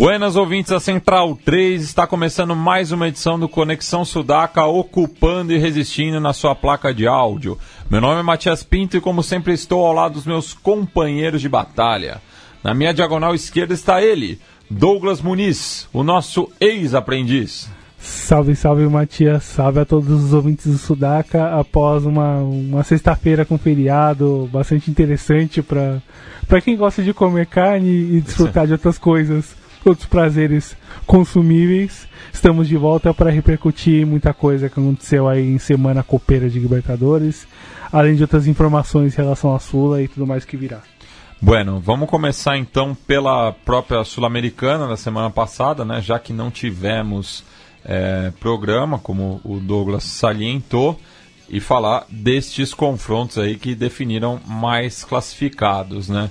Buenas ouvintes da Central 3, está começando mais uma edição do Conexão Sudaca, ocupando e resistindo na sua placa de áudio. Meu nome é Matias Pinto e, como sempre, estou ao lado dos meus companheiros de batalha. Na minha diagonal esquerda está ele, Douglas Muniz, o nosso ex-aprendiz. Salve, salve Matias, salve a todos os ouvintes do Sudaca após uma, uma sexta-feira com feriado bastante interessante para quem gosta de comer carne e desfrutar de outras coisas outros prazeres consumíveis. Estamos de volta para repercutir muita coisa que aconteceu aí em semana copeira de Libertadores, além de outras informações em relação à Sula e tudo mais que virá. Bueno, vamos começar então pela própria Sul-Americana da semana passada, né? Já que não tivemos é, programa, como o Douglas salientou, e falar destes confrontos aí que definiram mais classificados, né?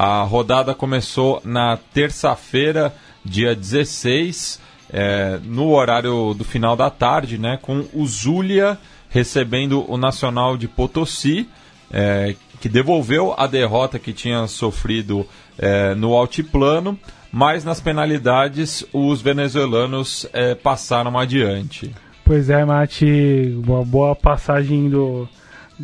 A rodada começou na terça-feira, dia 16, é, no horário do final da tarde, né, com o Zulia recebendo o Nacional de Potosí, é, que devolveu a derrota que tinha sofrido é, no altiplano, mas nas penalidades os venezuelanos é, passaram adiante. Pois é, Mate, uma boa passagem do,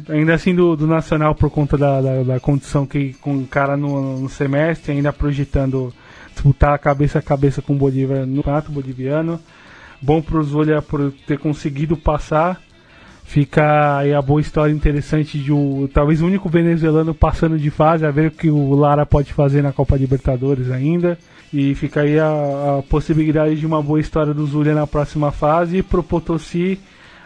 ainda assim do, do Nacional por conta da, da, da, condição que com o cara no, no, semestre, ainda projetando disputar cabeça a cabeça com o Bolívar no campeonato boliviano. Bom para os por ter conseguido passar. Fica aí a boa história interessante de um, talvez o único venezuelano passando de fase, a ver o que o Lara pode fazer na Copa Libertadores ainda. E fica aí a, a possibilidade de uma boa história do Zulia na próxima fase. E pro Potosí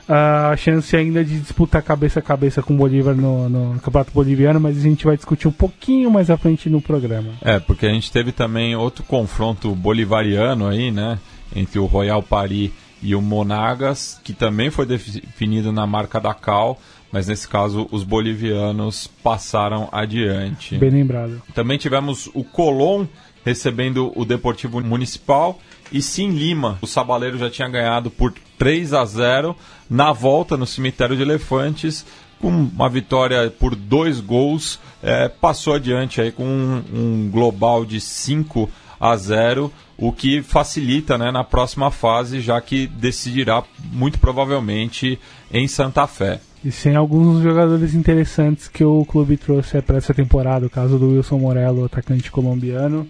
a chance ainda de disputar cabeça a cabeça com o Bolívar no, no, Campeonato Boliviano, mas a gente vai discutir um pouquinho mais à frente no programa. É, porque a gente teve também outro confronto bolivariano aí, né? Entre o Royal Paris e o Monagas, que também foi definido na marca da Cal, mas nesse caso os bolivianos passaram adiante. Bem lembrado. Também tivemos o Colón recebendo o Deportivo Municipal e Sim Lima. O Sabaleiro já tinha ganhado por 3 a 0 na volta no cemitério de Elefantes, com uma vitória por dois gols, é, passou adiante aí com um, um, global de 5 a 0, o que facilita né, na próxima fase, já que decidirá muito provavelmente em Santa Fé. E sem alguns jogadores interessantes que o clube trouxe para essa temporada, o caso do Wilson Morello, atacante colombiano.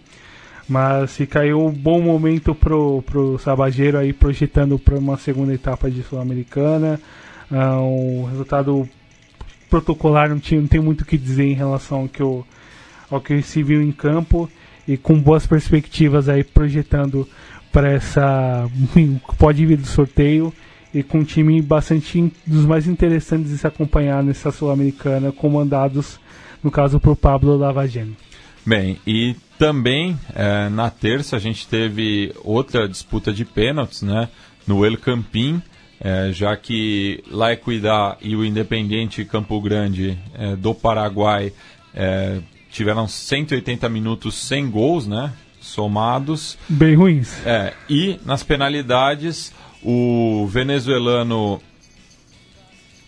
Mas fica aí um bom momento pro, pro Sabageiro aí projetando para uma segunda etapa de Sul-Americana. Ah, um resultado protocolar não, tinha, não tem muito o que dizer em relação ao que, eu, ao que se viu em campo e com boas perspectivas aí projetando para essa pode vir do sorteio e com um time bastante dos mais interessantes de se acompanhar nessa sul-americana comandados no caso por Pablo Lavagene. Bem, e também é, na terça a gente teve outra disputa de pênaltis, né? No El Campín, é, já que La Equidad e o Independiente Campo Grande é, do Paraguai é, tiveram 180 minutos sem gols, né? Somados. Bem ruins. É, e nas penalidades, o venezuelano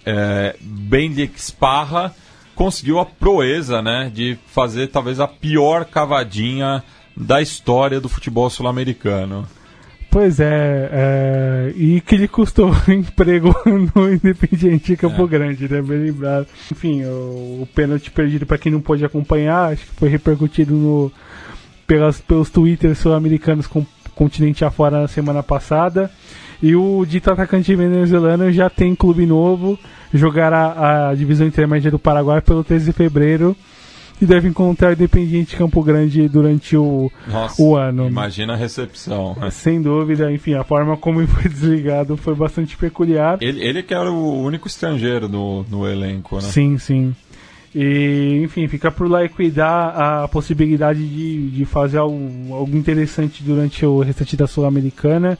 é, Bendik Sparra conseguiu a proeza, né, de fazer talvez a pior cavadinha da história do futebol sul-americano. Pois é, é, e que lhe custou emprego no Independiente Campo é. Grande, né? Bem lembrado. Enfim, o, o pênalti perdido para quem não pôde acompanhar, acho que foi repercutido no, pelas, pelos twitters sul-americanos com continente afora na semana passada. E o dito atacante venezuelano já tem clube novo, jogará a divisão intermédia do Paraguai pelo 13 de fevereiro e deve encontrar Independiente Campo Grande durante o, Nossa, o ano. Imagina a recepção. Né? Sem dúvida, enfim, a forma como ele foi desligado foi bastante peculiar. Ele, ele que era o único estrangeiro no, no elenco, né? Sim, sim. E, enfim, fica por lá e cuidar a possibilidade de, de fazer algo, algo interessante durante o restante da Sul-Americana.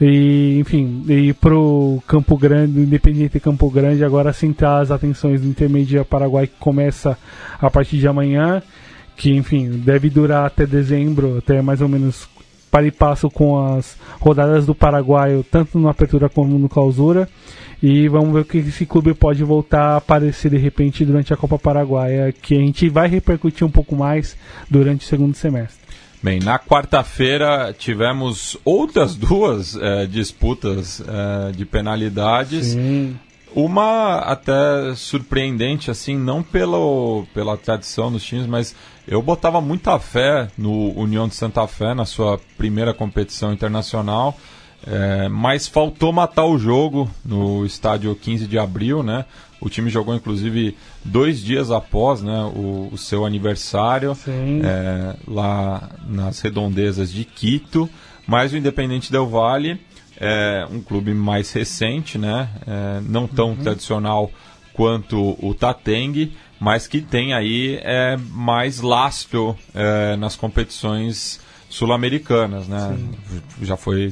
E, enfim, e pro Campo Grande, Independente Campo Grande, agora centrar as atenções do Intermedia Paraguai, que começa a partir de amanhã, que, enfim, deve durar até dezembro, até mais ou menos para e passo com as rodadas do Paraguai, tanto no Apertura como no Clausura. E vamos ver o que esse clube pode voltar a aparecer de repente durante a Copa Paraguaia, que a gente vai repercutir um pouco mais durante o segundo semestre. Bem, na quarta-feira tivemos outras duas é, disputas é, de penalidades. Sim. Uma até surpreendente, assim, não pelo, pela tradição dos times, mas eu botava muita fé no União de Santa Fé na sua primeira competição internacional. É, mas faltou matar o jogo no estádio 15 de abril, né? O time jogou inclusive dois dias após né, o, o seu aniversário, é, lá nas redondezas de Quito. Mas o Independente Del Valle é um clube mais recente, né? É, não tão uhum. tradicional quanto o Tateng, mas que tem aí é, mais lastro é, nas competições sul-americanas, né? Sim. Já foi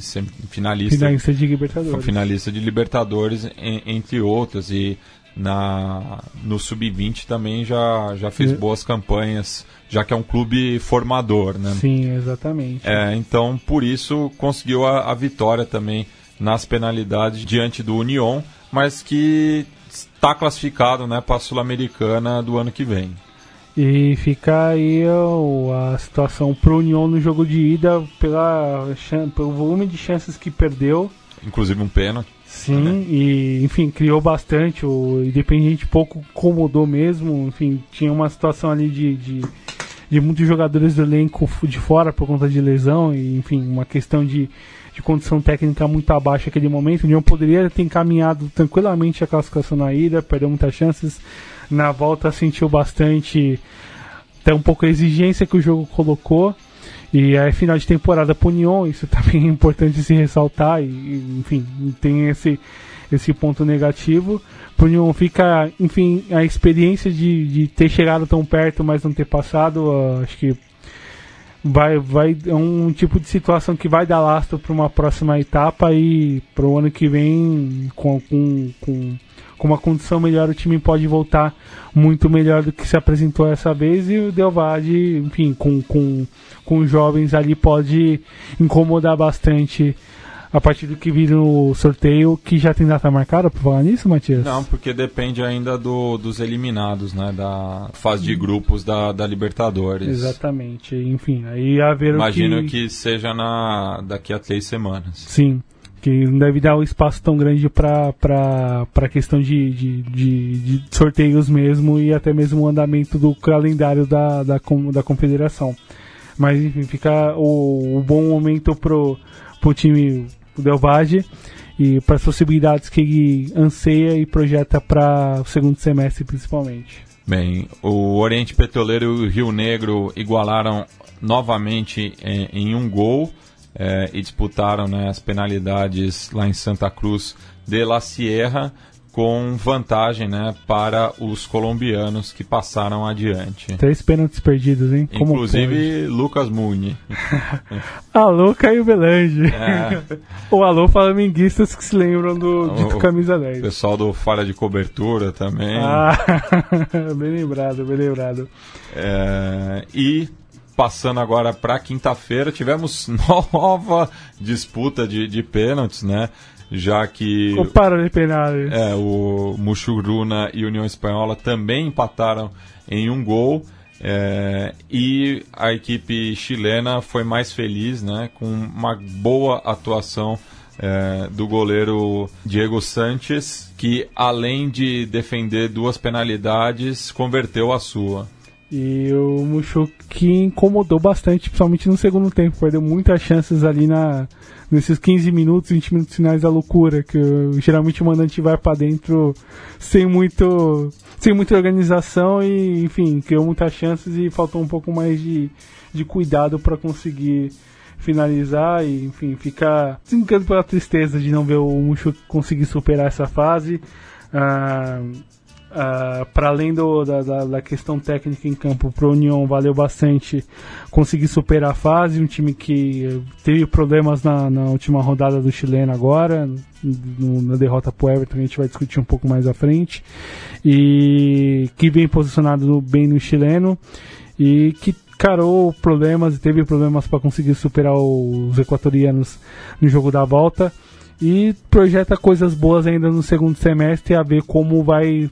finalista, finalista de Libertadores, finalista de Libertadores, entre outras e na no sub-20 também já já fez boas campanhas, já que é um clube formador, né? Sim, exatamente. É, então por isso conseguiu a, a vitória também nas penalidades diante do Union, mas que está classificado, né, para a sul-americana do ano que vem. E fica aí a situação pro União no jogo de ida pela, pelo volume de chances que perdeu. Inclusive um pênalti. Sim, né? e enfim, criou bastante. O Independente pouco incomodou mesmo. Enfim, tinha uma situação ali de, de, de, muitos jogadores do elenco de fora por conta de lesão. E enfim, uma questão de, de condição técnica muito abaixo naquele momento. O União poderia ter encaminhado tranquilamente a classificação na ida, perdeu muitas chances na volta sentiu bastante até um pouco a exigência que o jogo colocou. E é final de temporada para União, isso também é importante se ressaltar. E, enfim, tem esse, esse ponto negativo. Para União fica, enfim, a experiência de, de ter chegado tão perto, mas não ter passado. Uh, acho que vai, vai é um tipo de situação que vai dar lastro para uma próxima etapa e para o ano que vem com, com, com com uma condição melhor, o time pode voltar muito melhor do que se apresentou essa vez. E o Delvade, enfim, com, com, com jovens ali, pode incomodar bastante a partir do que vir no sorteio, que já tem data marcada para falar nisso, Matias? Não, porque depende ainda do, dos eliminados, né, da fase de grupos da, da Libertadores. Exatamente, enfim, aí a ver Imagino que... que seja na daqui a três semanas. Sim, que não deve dar um espaço tão grande para a questão de, de, de, de, sorteios mesmo e até mesmo o andamento do calendário da, da, da confederação. Mas enfim, fica o, o bom momento pro, pro time Del e para as possibilidades que ele anseia e projeta para o segundo semestre principalmente. Bem, o Oriente Petroleiro e o Rio Negro igualaram novamente em, em um gol é, e disputaram né, as penalidades lá em Santa Cruz de la Sierra com vantagem né, para os colombianos que passaram adiante. Três pênaltis perdidos, hein? Como Inclusive pode? Lucas Muni. alô, Caio Belange. É. Ou alô, flamenguistas que se lembram do dito camisa 10. Pessoal do Falha de Cobertura também. Ah, bem lembrado, bem lembrado. É, e passando agora para quinta-feira, tivemos nova disputa de, de pênaltis, né? Já que. O para de penais. É, o Muxuruna e União Espanhola também empataram em um gol. É, e a equipe chilena foi mais feliz, né? Com uma boa atuação é, do goleiro Diego Sanches, que além de defender duas penalidades, converteu a sua. E o Mushu que incomodou bastante, principalmente no segundo tempo. Perdeu muitas chances ali na, nesses 15 minutos, 20 minutos finais da loucura. Que geralmente o mandante vai para dentro sem muito sem muita organização e, enfim, criou muitas chances e faltou um pouco mais de, de cuidado para conseguir finalizar. E, enfim, fica brincando pela tristeza de não ver o Mushu conseguir superar essa fase. Ah, Uh, para além do, da, da, da, questão técnica em campo, para a União valeu bastante conseguir superar a fase. Um time que teve problemas na, na última rodada do chileno agora, no, na derrota para o Everton, a gente vai discutir um pouco mais à frente. E que vem posicionado bem no chileno e que carou problemas e teve problemas para conseguir superar os equatorianos no jogo da volta e projeta coisas boas ainda no segundo semestre a ver como vai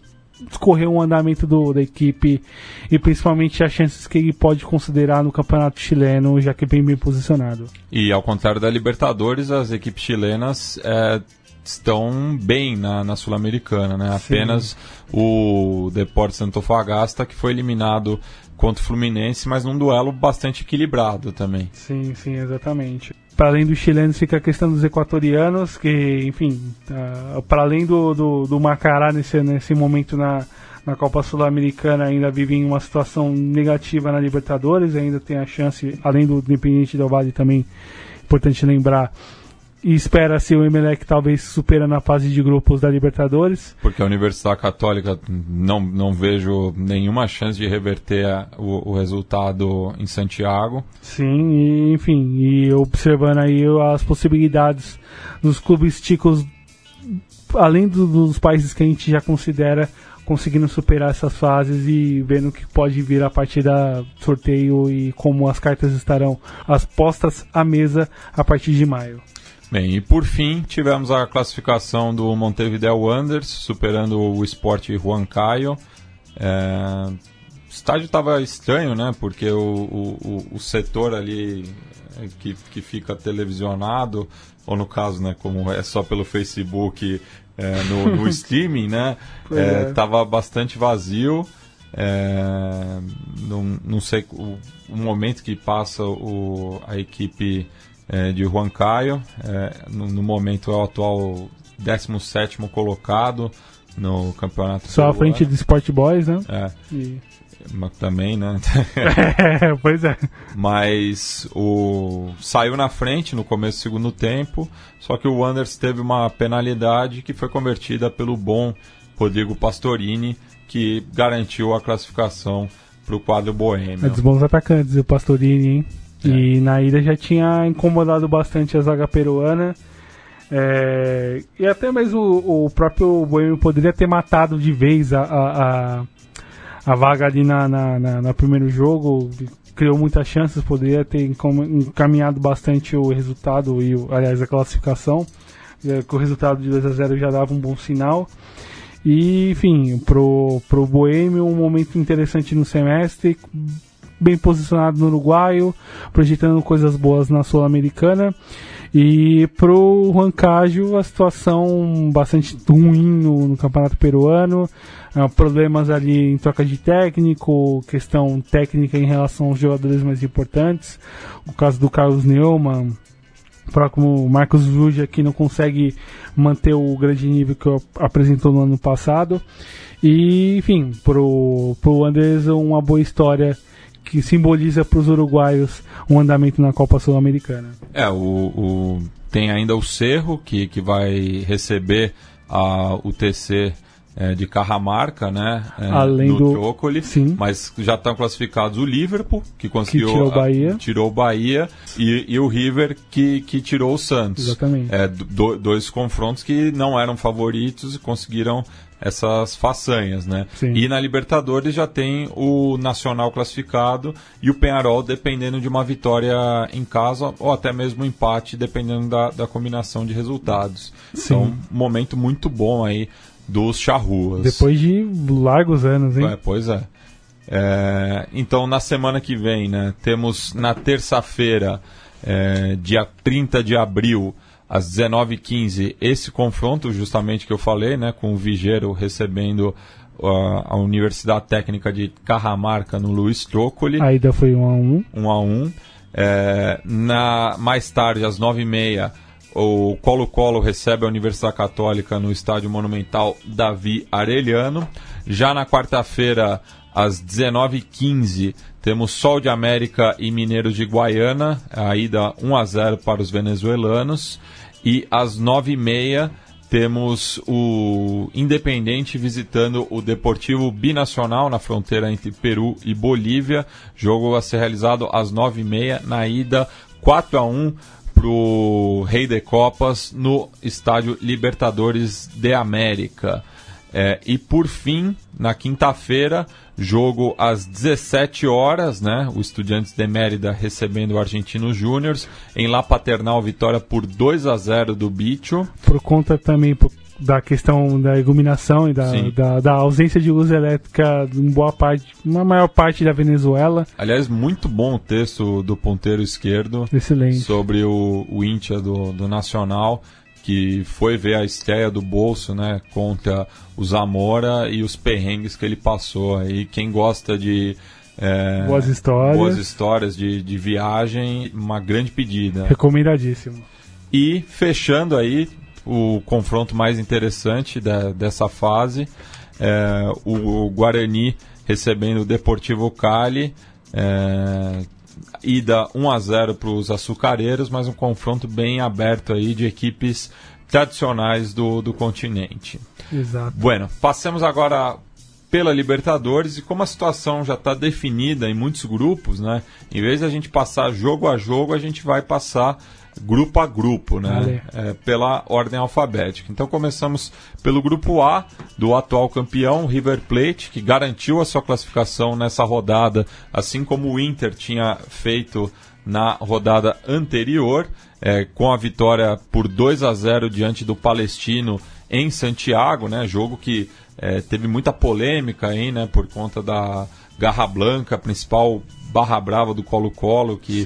escorrer o andamento do, da equipe e principalmente as chances que ele pode considerar no campeonato chileno, já que é bem bem posicionado. E ao contrário da Libertadores, as equipes chilenas é, estão bem na, na Sul-Americana, né? Apenas o Deportes Antofagasta que foi eliminado contra o Fluminense, mas num duelo bastante equilibrado também. Sim, sim, exatamente para além dos chilenos fica a questão dos equatorianos, que, enfim, uh, para além do, do, do, Macará nesse, nesse momento na, na Copa Sul-Americana, ainda vive em uma situação negativa na Libertadores, ainda tem a chance, além do Independente Del Valle também, importante lembrar, e espera-se o Emelec talvez supera na fase de grupos da Libertadores. Porque a Universidade Católica não, não vejo nenhuma chance de reverter o, o resultado em Santiago. Sim, e, enfim, e observando aí as possibilidades dos clubes ticos, além do, dos países que a gente já considera conseguindo superar essas fases e vendo o que pode vir a partir da sorteio e como as cartas estarão as postas à mesa a partir de maio. Bem, e por fim tivemos a classificação do Montevideo Wanderers, superando o Sport Huancayo. É, o estádio estava estranho, né? Porque o, o, o, setor ali é, que, que fica televisionado, ou no caso, né, como é só pelo Facebook, é, no, no streaming, né? Estava é, é. bastante vazio. É, não, não sei o, o momento que passa o, a equipe é, de Juan Caio. É, no, no, momento é o atual 17 colocado no campeonato. Só à frente do Sport Boys, né? É. E... Mas também, né? é, pois é. Mas o saiu na frente no começo do segundo tempo, só que o Wanderers teve uma penalidade que foi convertida pelo bom Rodrigo Pastorini, que garantiu a classificação para o quadro boêmio. É dos bons atacantes, o Pastorini, hein? É. E na ida já tinha incomodado bastante a zaga peruana. É, e até mesmo o, o próprio Boêmio poderia ter matado de vez a, a, a, a vaga ali na, na, na, no primeiro jogo. Criou muitas chances, poderia ter encaminhado bastante o resultado e, aliás, a classificação. É, que o resultado de 2 a 0 já dava um bom sinal. E, enfim, pro, pro Boêmio, um momento interessante no semestre bem posicionado no uruguaio, projetando coisas boas na Sul-Americana. E pro Rancágio a situação bastante ruim no, no campeonato peruano, uh, problemas ali em troca de técnico, questão técnica em relação aos jogadores mais importantes, o caso do Carlos Neumann, próximo Marcos Ruja que não consegue manter o grande nível que apresentou no ano passado. E enfim, pro, pro Anderson uma boa história que simboliza para os uruguaios um andamento na Copa Sul-Americana. É, o, o, tem ainda o Cerro, que, que vai receber a UTC é, de Carramarca, né? É, Além do Trócoli, sim. mas já estão classificados o Liverpool, que conseguiu que tirou o Bahia, a, tirou o Bahia e, e, o River que, que tirou o Santos. Exatamente. É, do, dois confrontos que não eram favoritos e conseguiram essas façanhas, né? Sim. E na Libertadores já tem o Nacional classificado e o Penharol dependendo de uma vitória em casa ou até mesmo um empate, dependendo da, da combinação de resultados. Sim. Então, um momento muito bom aí dos charruas. Depois de largos anos, hein? É, pois é. é. Então, na semana que vem, né, temos na terça-feira, é, dia 30 de abril, às 19h15 esse confronto justamente que eu falei, né, com o Vigeiro recebendo a, a Universidade Técnica de Carramarca no Luiz Trócoli. A ida foi 1 a 1 1 a 1 é, na Mais tarde, às 9h30, o Colo-Colo recebe a Universidade Católica no Estádio Monumental Davi Arellano. Já na quarta-feira, às 19h15, temos Sol de América e Mineiros de Guaiana, a ida 1 a 0 para os venezuelanos. E às nove e meia temos o Independente visitando o Deportivo Binacional na fronteira entre Peru e Bolívia. Jogo a ser realizado às 9h30 na ida 4 a 1 para o Rei de Copas no estádio Libertadores de América. É, e por fim, na quinta-feira, jogo às 17 horas, né? O Estudiantes de Mérida recebendo o Argentinos Júniors. Em La Paternal, vitória por 2 a 0 do Bicho. Por conta também da questão da iluminação e da, da, da, ausência de luz elétrica em boa parte, uma maior parte da Venezuela. Aliás, muito bom o texto do ponteiro esquerdo Excelente. sobre o, o Intia do, do Nacional que foi ver a estreia do Bolso, né, contra o Zamora e os perrengues que ele passou aí. Quem gosta de é, boas histórias, boas histórias de, de viagem, uma grande pedida. Recomendadíssimo. E fechando aí o confronto mais interessante da, dessa fase, é, o, o Guarani recebendo o Deportivo Cali. É, ida 1 a 0 para os açucareiros, mas um confronto bem aberto aí de equipes tradicionais do, do continente. Exato. Bueno, passemos agora pela Libertadores e como a situação já está definida em muitos grupos, né? Em vez de a gente passar jogo a jogo, a gente vai passar grupo a grupo, né? É, pela ordem alfabética. Então começamos pelo grupo A do atual campeão River Plate, que garantiu a sua classificação nessa rodada, assim como o Inter tinha feito na rodada anterior, é, com a vitória por 2 a 0 diante do Palestino em Santiago, né? Jogo que é, teve muita polêmica aí, né? Por conta da Garra Blanca, principal Barra Brava do Colo-Colo, que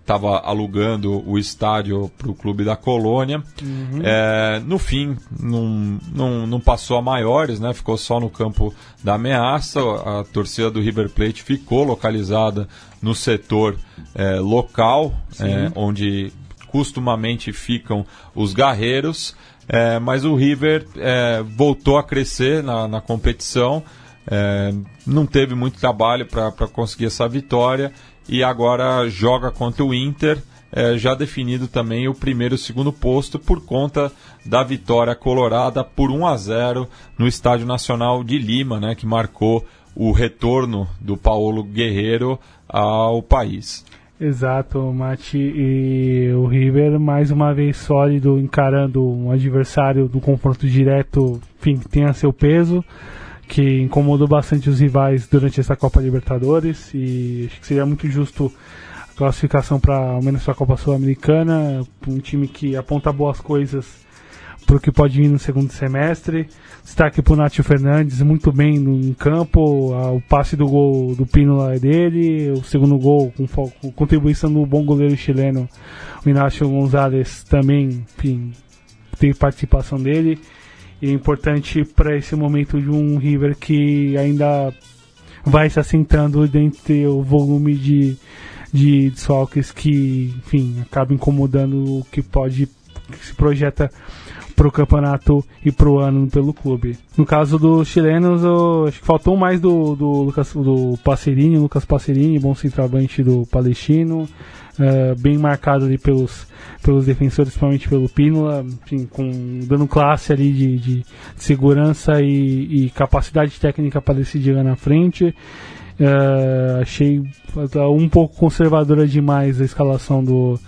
estava é, alugando o estádio para o clube da Colônia. Uhum. É, no fim, não, não, não passou a maiores, né? ficou só no campo da ameaça. A torcida do River Plate ficou localizada no setor é, local, é, onde costumamente ficam os guerreiros. É, mas o River é, voltou a crescer na, na competição é, não teve muito trabalho para conseguir essa vitória e agora joga contra o Inter, é, já definido também o primeiro e o segundo posto por conta da vitória colorada por 1 a 0 no Estádio Nacional de Lima, né, que marcou o retorno do Paulo Guerreiro ao país. Exato, Mati. E o River, mais uma vez sólido, encarando um adversário do confronto direto, enfim, que tenha seu peso que incomodou bastante os rivais durante essa Copa Libertadores e acho que seria muito justo a classificação para ao menos a Copa Sul-Americana, um time que aponta boas coisas para o que pode vir no segundo semestre. Destaque para o Nátio Fernandes, muito bem no campo, o passe do gol do Pino lá é dele, o segundo gol com, com contribuição do bom goleiro chileno, o Inácio Gonzalez também, enfim, tem participação dele. E é importante para esse momento de um River que ainda vai se assentando dentro do volume de, de desfalques que, enfim, acaba incomodando o que pode, que se projeta para o campeonato e para o ano pelo clube. No caso dos chilenos, eu, acho que faltou mais do, do Lucas do Passerini, Lucas Passerini, bom centroavante do Palestino, uh, bem marcado ali pelos, pelos defensores, principalmente pelo Pínola, enfim, com, dando classe ali de, de, segurança e, e, capacidade técnica para decidir lá na frente. Uh, achei um pouco conservadora demais a escalação do,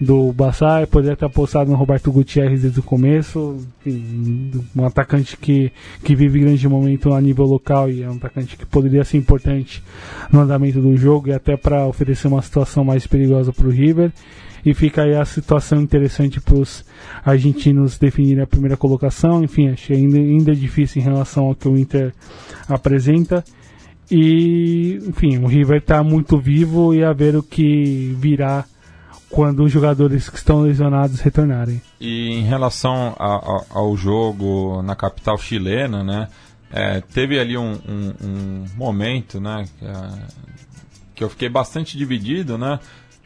do Bassai, poderia ter apostado no Roberto Gutierrez desde o começo, um atacante que, que vive grande momento a nível local e é um atacante que poderia ser importante no andamento do jogo e até para oferecer uma situação mais perigosa para o River. E fica aí a situação interessante para os argentinos definirem a primeira colocação. Enfim, achei ainda, ainda difícil em relação ao que o Inter apresenta. E, enfim, o River está muito vivo e a ver o que virá quando os jogadores que estão lesionados retornarem. E em relação a, a, ao jogo na capital chilena, né? É, teve ali um, um, um momento, né? Que, é, que, eu fiquei bastante dividido, né?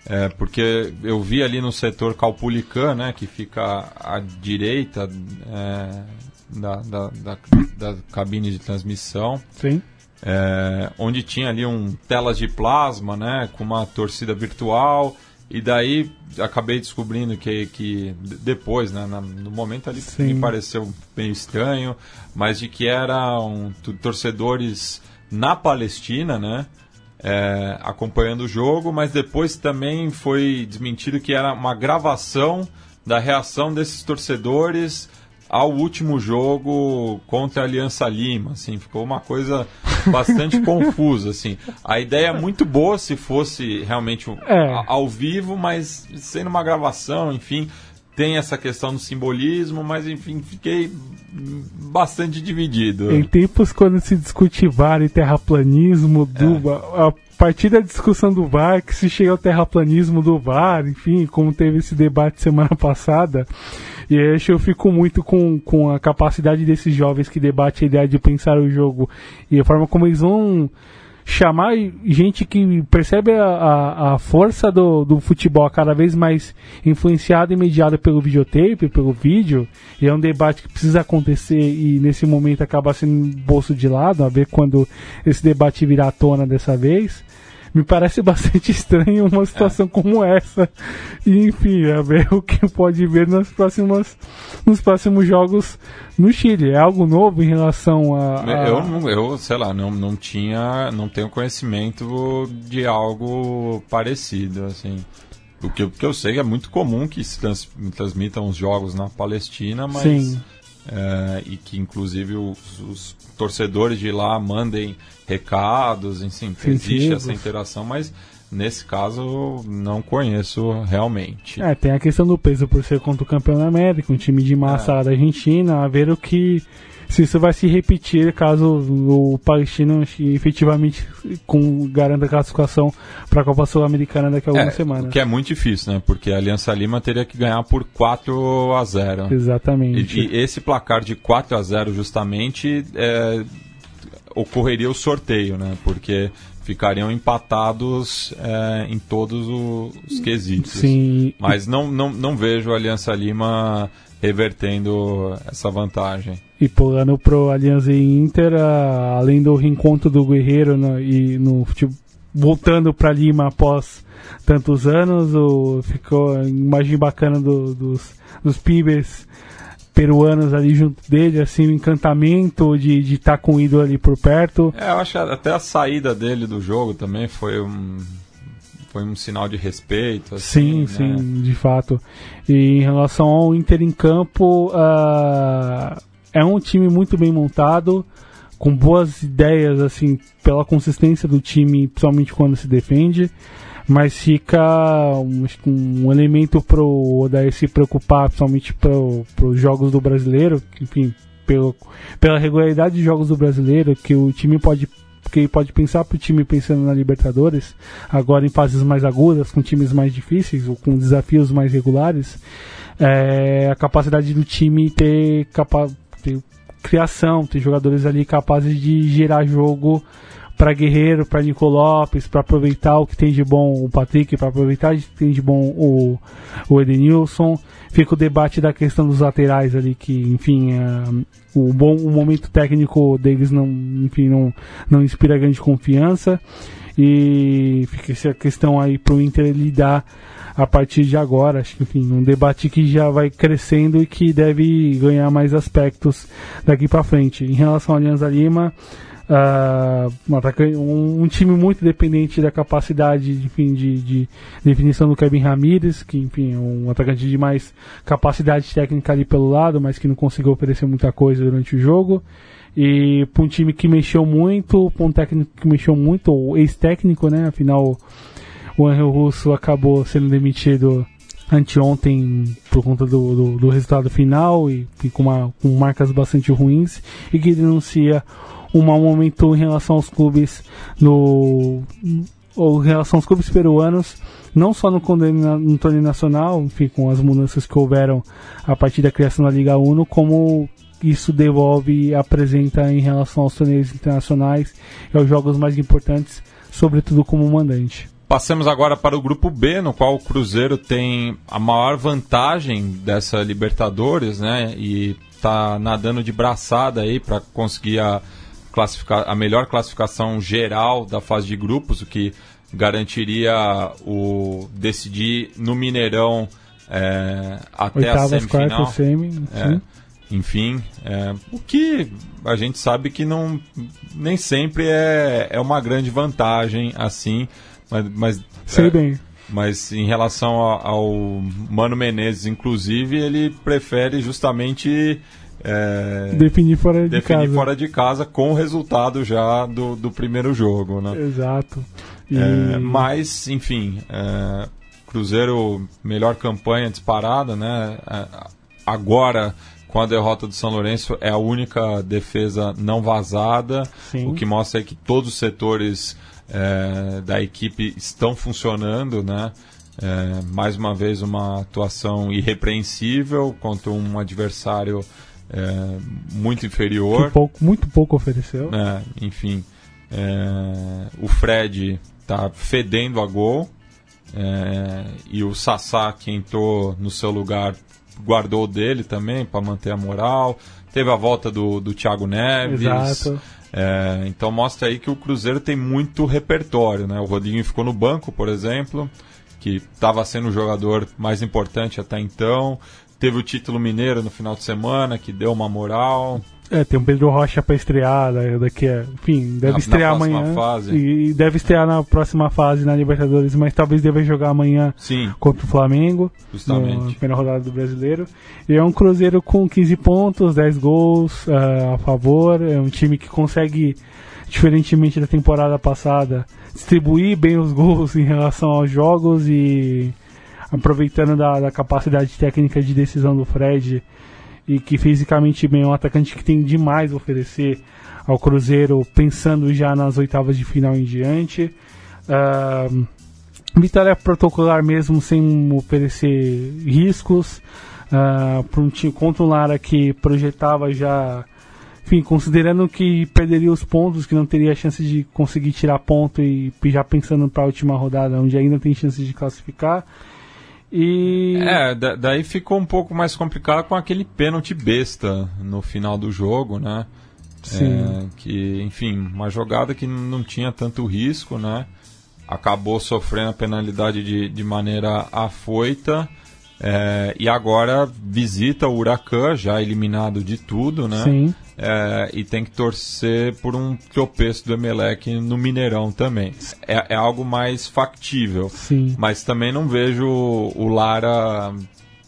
É, porque eu vi ali no setor Calpulicã, né? Que fica à direita é, da, da, da, da, cabine de transmissão. Sim. É, onde tinha ali um telas de plasma, né? Com uma torcida virtual E daí acabei descobrindo que, que depois, né, no momento ali Sim. me pareceu meio estranho, mas de que eram torcedores na Palestina, né? É, acompanhando o jogo, mas depois também foi desmentido que era uma gravação da reação desses torcedores ao último jogo contra a Aliança Lima, assim, ficou uma coisa bastante confusa, assim. A ideia é muito boa se fosse realmente é. ao vivo, mas sendo uma gravação, enfim, tem essa questão do simbolismo, mas enfim, fiquei bastante dividido. Em tempos quando se discute VAR e terraplanismo, do, é. a partir da discussão do VAR, que se chega ao terraplanismo do VAR, enfim, como teve esse debate semana passada, e aí eu fico muito com, com a capacidade desses jovens que debatem a ideia de pensar o jogo e a forma como eles vão chamar gente que percebe a, a, a força do, do futebol cada vez mais influenciada e mediada pelo videotape, pelo vídeo, e é um debate que precisa acontecer e nesse momento acaba sendo bolso de lado, a ver quando esse debate virar à tona dessa vez me parece bastante estranho uma situação é. como essa. E, enfim, é ver o que pode ver nas próximas, nos próximos jogos no Chile. É algo novo em relação a. a... Eu, eu, sei lá, não, não tinha. não tenho conhecimento de algo parecido, assim. O que, o que eu sei é muito comum que se trans, transmitam os jogos na Palestina, mas. Sim. É, e que inclusive os, os torcedores de lá mandem recados, enfim, existe essa interação, mas nesse caso não conheço realmente. É, tem a questão do peso por ser contra o campeão da América, um time de massa é. da Argentina, a ver o que se isso vai se repetir caso o Palestino efetivamente com, garanta a classificação para a Copa Sul-Americana daqui a algumas é, semanas. Que é muito difícil, né? Porque a Aliança Lima teria que ganhar por 4 a 0. Exatamente. E, e esse placar de 4 a 0 justamente é, ocorreria o sorteio, né? Porque ficariam empatados é, em todos os quesitos. Sim. Mas não, não, não vejo a Aliança Lima revertendo essa vantagem. E pulando pro Aliança Inter, além do reencontro do Guerreiro no, e no tipo, voltando para Lima após tantos anos, o, ficou a imagem bacana do, dos, dos pibes peruanos ali junto dele, assim, o encantamento de estar tá com o ídolo ali por perto. É, eu acho que até a saída dele do jogo também foi um foi um sinal de respeito. Assim, sim, né? sim, de fato. E em relação ao Inter em campo, uh, é um time muito bem montado, com boas ideias, assim, pela consistência do time, principalmente quando se defende. Mas fica um, um elemento pro Odair se preocupar, principalmente para os jogos do brasileiro, enfim, pelo, pela regularidade de jogos do brasileiro, que o time pode porque pode pensar para o time pensando na Libertadores, agora em fases mais agudas, com times mais difíceis ou com desafios mais regulares, é, a capacidade do time ter, capa ter criação, ter jogadores ali capazes de gerar jogo para Guerreiro, para Nico Lopes, para aproveitar o que tem de bom o Patrick, para aproveitar o que tem de bom o, o Edenilson. Fica o debate da questão dos laterais ali, que, enfim, é, o bom o momento técnico deles não, enfim, não, não inspira grande confiança. E fica essa questão aí para o Inter lidar a partir de agora. Acho que, enfim, um debate que já vai crescendo e que deve ganhar mais aspectos daqui para frente. Em relação à Alianza Lima, Uh, um, um, time muito dependente da capacidade enfim, de, de definição do Kevin Ramirez, que enfim, é um atacante de mais capacidade técnica ali pelo lado, mas que não conseguiu oferecer muita coisa durante o jogo. E para um time que mexeu muito, para um técnico que mexeu muito, ou ex-técnico, né? Afinal, o Angel Russo acabou sendo demitido anteontem por conta do, do, do resultado final e, e com, uma, com marcas bastante ruins e que denuncia um mau momento em relação aos clubes no ou em relação aos clubes peruanos, não só no, no torneio nacional, enfim, com as mudanças que houveram a partir da criação da Liga Uno, como isso devolve e apresenta em relação aos torneios internacionais e aos jogos mais importantes, sobretudo como mandante. Passemos agora para o grupo B, no qual o Cruzeiro tem a maior vantagem dessa Libertadores, né? E está nadando de braçada aí para conseguir a a melhor classificação geral da fase de grupos, o que garantiria o decidir no Mineirão é, até Oitavas, a semifinal. quartas, semi, É, enfim, é, o que a gente sabe que não nem sempre é, é uma grande vantagem assim, mas, mas, Sei é, bem. mas em relação ao, ao Mano Menezes, inclusive, ele prefere justamente é, Definir fora de definir casa. fora de casa com o resultado já do, do primeiro jogo, né? Exato. E... É, mas, enfim, é, Cruzeiro, melhor campanha disparada, né? É, agora, com a derrota do São Lourenço, é a única defesa não vazada, Sim. o que mostra que todos os setores é, da equipe estão funcionando, né? É, mais uma vez, uma atuação irrepreensível contra um adversário é, muito inferior. pouco, muito pouco ofereceu. É, enfim, é, o Fred tá fedendo a gol é, e o Sassá que entrou no seu lugar guardou dele também para manter a moral. Teve a volta do, do Thiago Neves. Exato. É, então mostra aí que o Cruzeiro tem muito repertório, né? O Rodinho ficou no banco, por exemplo, que estava sendo o jogador mais importante até então. Teve o título mineiro no final de semana, que deu uma moral. É, tem o Pedro Rocha pra estrear né, daqui a, enfim, deve Na- na estrear próxima amanhã fase. e deve estrear na próxima fase na Libertadores, mas talvez deva jogar amanhã Sim, contra o Flamengo, na justamente. primeira rodada do Brasileiro. E é um Cruzeiro com 15 pontos, 10 gols ah, a favor, é um time que consegue diferentemente da temporada passada distribuir bem os gols em relação aos jogos e aproveitando da, da capacidade técnica de decisão do Fred e que fisicamente bem é um atacante que tem demais a oferecer ao Cruzeiro, pensando já nas oitavas de final em diante. Ah, vitória protocolar mesmo, sem oferecer riscos. ah, pra um time contra um Lara que projetava já. Enfim, considerando que perderia os pontos, que não teria chance de conseguir tirar ponto e já pensando para a última rodada, onde ainda tem chance de classificar. E. É, da- daí ficou um pouco mais complicado com aquele pênalti besta no final do jogo, né? Sim. É, que, enfim, uma jogada que não tinha tanto risco, né? Acabou sofrendo a penalidade de, de maneira afoita. é, e agora visita o Huracan, já eliminado de tudo, né? Sim. É, e tem que torcer por um tropeço do Emelec no Mineirão também. É, é algo mais factível. Sim. Mas também não vejo o Lara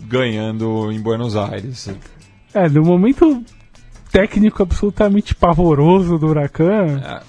ganhando em Buenos Aires. É, no momento técnico absolutamente pavoroso do Huracan, É,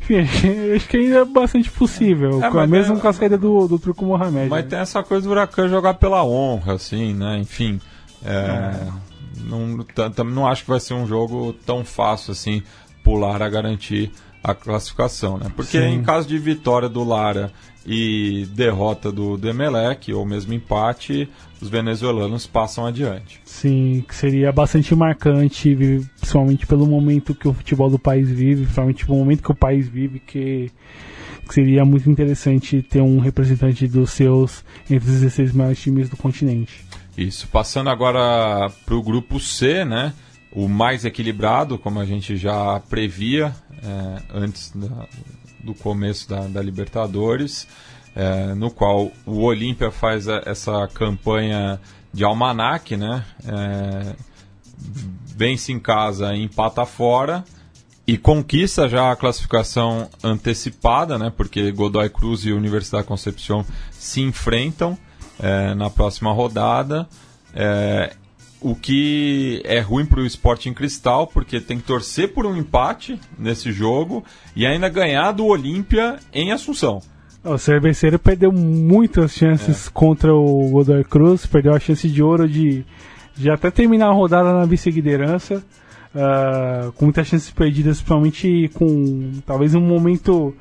enfim, acho que ainda é bastante possível. É, com a mesmo é- com a saída do, do Turco Mohamed. mas né? tem essa coisa do Huracan jogar pela honra, assim, né? Enfim. é, Não, não acho que vai ser um jogo tão fácil assim pro Lara garantir a classificação, né? Porque Sim. em caso de vitória do Lara e derrota do, do Emelec, ou mesmo empate, os venezuelanos passam adiante. Sim, que seria bastante marcante, principalmente pelo momento que o futebol do país vive, principalmente pelo momento que o país vive, que, que seria muito interessante ter um representante dos seus entre os 16 maiores times do continente. Isso, passando agora para o grupo C, né? O mais equilibrado, como a gente já previa é, antes da- do começo da, da Libertadores, é, no qual o Olímpia faz a- essa campanha de almanac, né? É, vence em casa e empata fora e conquista já a classificação antecipada, né? Porque Godoy Cruz e Universidade Concepción se enfrentam é, na próxima rodada. É, o que é ruim para o Sporting Cristal, porque tem que torcer por um empate nesse jogo e ainda ganhar do Olímpia em Assunção. O Cerveceiro perdeu muitas chances contra o Godoy Cruz, perdeu a chance de ouro de, de até terminar a rodada na vice-liderança, ah, com muitas chances perdidas, principalmente com talvez um momento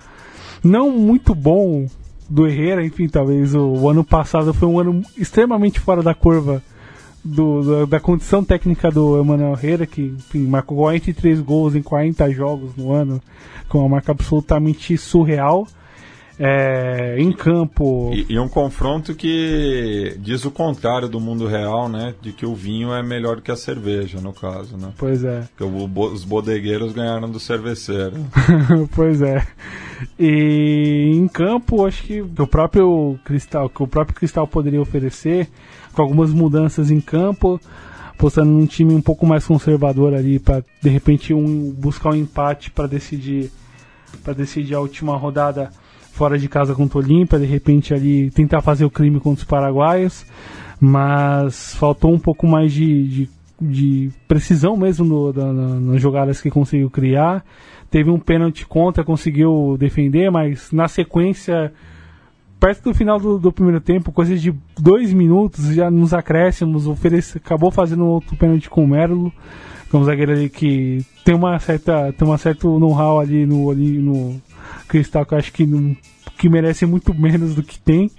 não muito bom do Herrera, enfim, talvez o, o ano passado foi um ano extremamente fora da curva do- da- da condição técnica do Emanuel Herrera, que enfim, marcou 43 gols em 40 jogos no ano, com uma marca absolutamente surreal. é, em campo. E, e, um confronto que diz o contrário do mundo real, né? De que o vinho é melhor do que a cerveja, no caso, né? Pois é. Que o, os bodegueiros ganharam do cerveceiro. pois é. E em campo, acho que o próprio Cristal, que o próprio Cristal poderia oferecer, com algumas mudanças em campo, postando num time um pouco mais conservador ali para de repente um, buscar um empate para decidir para decidir a última rodada fora de casa contra o Olímpia, de repente ali tentar fazer o crime contra os paraguaios, mas faltou um pouco mais de, de, de precisão mesmo no, nas jogadas que conseguiu criar. Teve um pênalti contra, conseguiu defender, mas na sequência, perto do final do, do primeiro tempo, coisa de dois minutos, já nos acréscimos, oferece, acabou fazendo outro pênalti com o Merlo, que é um zagueiro ali que tem uma certa, tem uma certo know-how ali no, ali no Cristal que eu acho que, não, que merece muito menos do que tem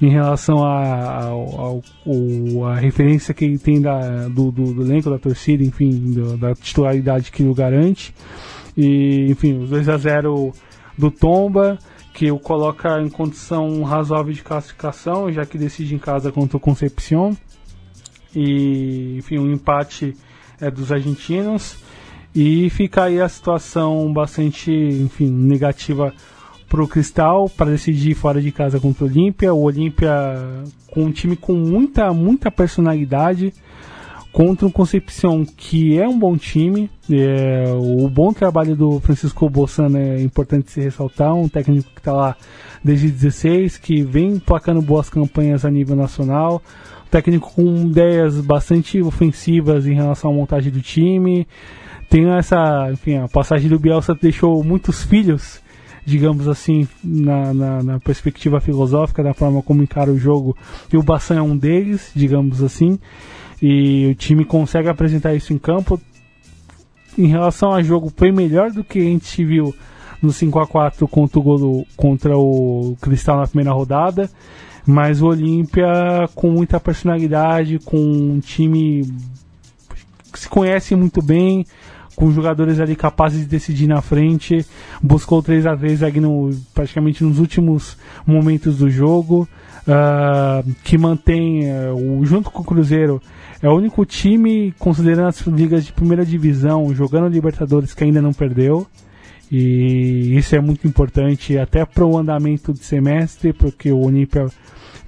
em relação a, a referência que ele tem da, do, do, do elenco, da torcida, enfim, do, da titularidade que o garante. E, enfim, os 2 a 0 do Tomba, que o coloca em condição razoável de classificação, já que decide em casa contra o Concepción. E, enfim, um empate é dos argentinos. E fica aí a situação bastante, enfim, negativa para o Cristal para decidir fora de casa contra o Olímpia. O Olímpia com um time com muita, muita personalidade contra um Concepción que é um bom time. É, o bom trabalho do Francisco Bolsano é importante se ressaltar, um técnico que está lá desde 16, que vem placando boas campanhas a nível nacional. Um técnico com ideias bastante ofensivas em relação à montagem do time tem essa, enfim, a passagem do Bielsa deixou muitos filhos, digamos assim, na, na, na, perspectiva filosófica da forma como encara o jogo, e o Bassan é um deles, digamos assim, e o time consegue apresentar isso em campo. Em relação ao jogo, foi melhor do que a gente viu no 5 a 4 contra o, contra o Cristal na primeira rodada, mas o Olímpia com muita personalidade, com um time que se conhece muito bem, com jogadores ali capazes de decidir na frente, buscou 3 a 3 ali no, praticamente nos últimos momentos do jogo, uh, que mantém, uh, junto com o Cruzeiro, é o único time, considerando as ligas de primeira divisão, jogando Libertadores que ainda não perdeu. E isso é muito importante até para o andamento do semestre, porque o Olímpia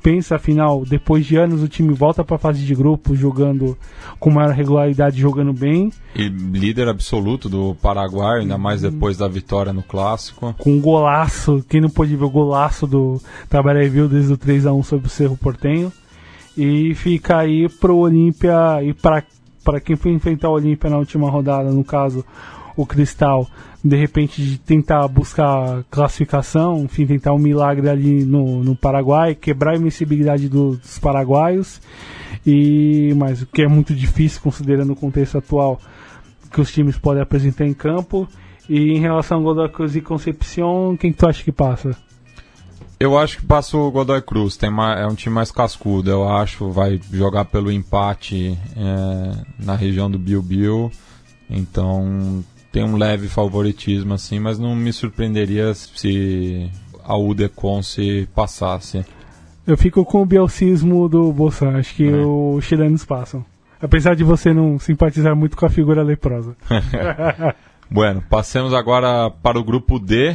pensa, afinal, depois de anos o time volta para a fase de grupos jogando com maior regularidade, jogando bem. E líder absoluto do Paraguai, ainda mais uhum. depois da vitória no clássico. Com um golaço, quem não pôde ver o golaço do Tabaré viu desde o 3 a 1 sobre o Cerro Portenho. E fica aí pro Olímpia e para quem foi enfrentar o Olímpia na última rodada, no caso, o Cristal, de repente de tentar buscar classificação, enfim, tentar um milagre ali no, no Paraguai, quebrar a invencibilidade do, dos paraguaios, e mas o que é muito difícil considerando o contexto atual que os times podem apresentar em campo. E em relação ao Godoy Cruz e Concepción, quem que tu acha que passa? Eu acho que passa o Godoy Cruz, tem uma, é um time mais cascudo, eu acho, vai jogar pelo empate é, na região do Bill, então tem um leve favoritismo assim, mas não me surpreenderia se a Udecon se passasse. Eu fico com o bielcismo do Bolsonaro, acho que é. os chilenos passam. Apesar de você não simpatizar muito com a figura leprosa. bueno, passemos agora para o grupo D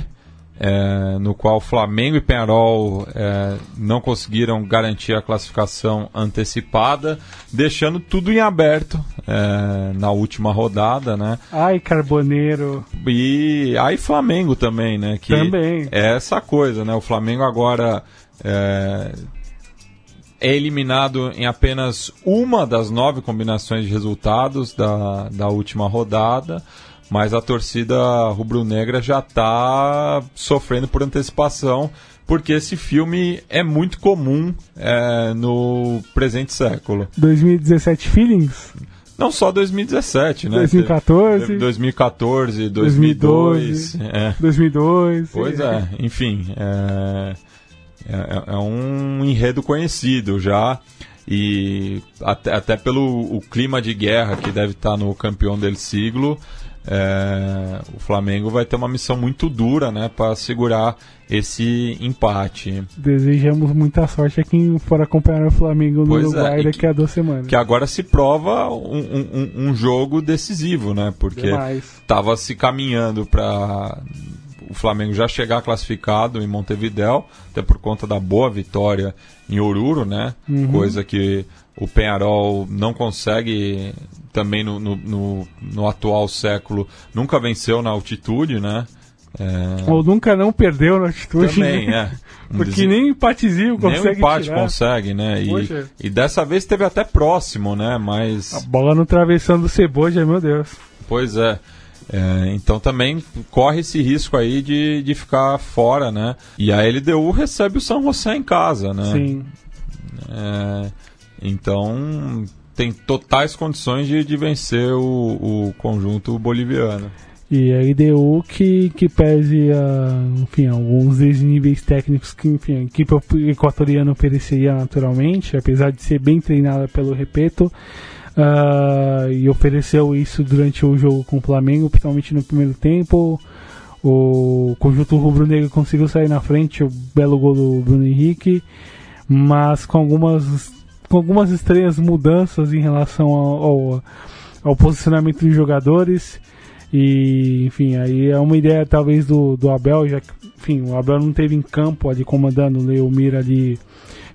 é, no qual Flamengo e Penarol é, não conseguiram garantir a classificação antecipada, deixando tudo em aberto é, na última rodada, né? Ai, Carboneiro. E aí Flamengo também, né? Que também. É essa coisa, né? O Flamengo agora é, é eliminado em apenas uma das nove combinações de resultados da, da última rodada mas a torcida rubro-negra já está sofrendo por antecipação, porque esse filme é muito comum é, no presente século. 2017 Feelings? Não só 2017, né? 2014. 2014, 2002. 2012, é. 2002. Pois é, enfim. É, é, é, um enredo conhecido já. E até, até pelo o clima de guerra que deve estar no campeão del siglo, é, o Flamengo vai ter uma missão muito dura né, para segurar esse empate. Desejamos muita sorte a quem for acompanhar o Flamengo no pois é, Uruguai é, daqui que, a duas semanas. Que agora se prova um, um, um jogo decisivo, né? Porque estava se caminhando para o Flamengo já chegar classificado em Montevidéu, até por conta da boa vitória em Oruro, né? Uhum. Coisa que o Penharol não consegue também no, no, no, no atual século, nunca venceu na altitude, né? É... Ou nunca não perdeu na altitude. Também, né? é. Porque nem empatezinho consegue Nem empate tirar. consegue, né? E, e, dessa vez teve até próximo, né? Mas... A bola no travessão do Ceboja, meu Deus. Pois é. É, então também corre esse risco aí de, de ficar fora, né? E a LDU recebe o São José em casa, né? Sim. É, então tem totais condições de, de vencer o, o conjunto boliviano. E a LDU que, que pese a, enfim, alguns desníveis técnicos que enfim, a equipe equatoriana ofereceria naturalmente, apesar de ser bem treinada pelo Repeto, uh, e ofereceu isso durante o jogo com o Flamengo, principalmente no primeiro tempo. O conjunto rubro-negro conseguiu sair na frente, o belo gol do Bruno Henrique, mas com algumas, com algumas estranhas mudanças em relação ao, ao, ao posicionamento dos jogadores. E, enfim, aí é uma ideia talvez do, do Abel, já que, enfim, o Abel não teve em campo ali comandando, o Leomir ali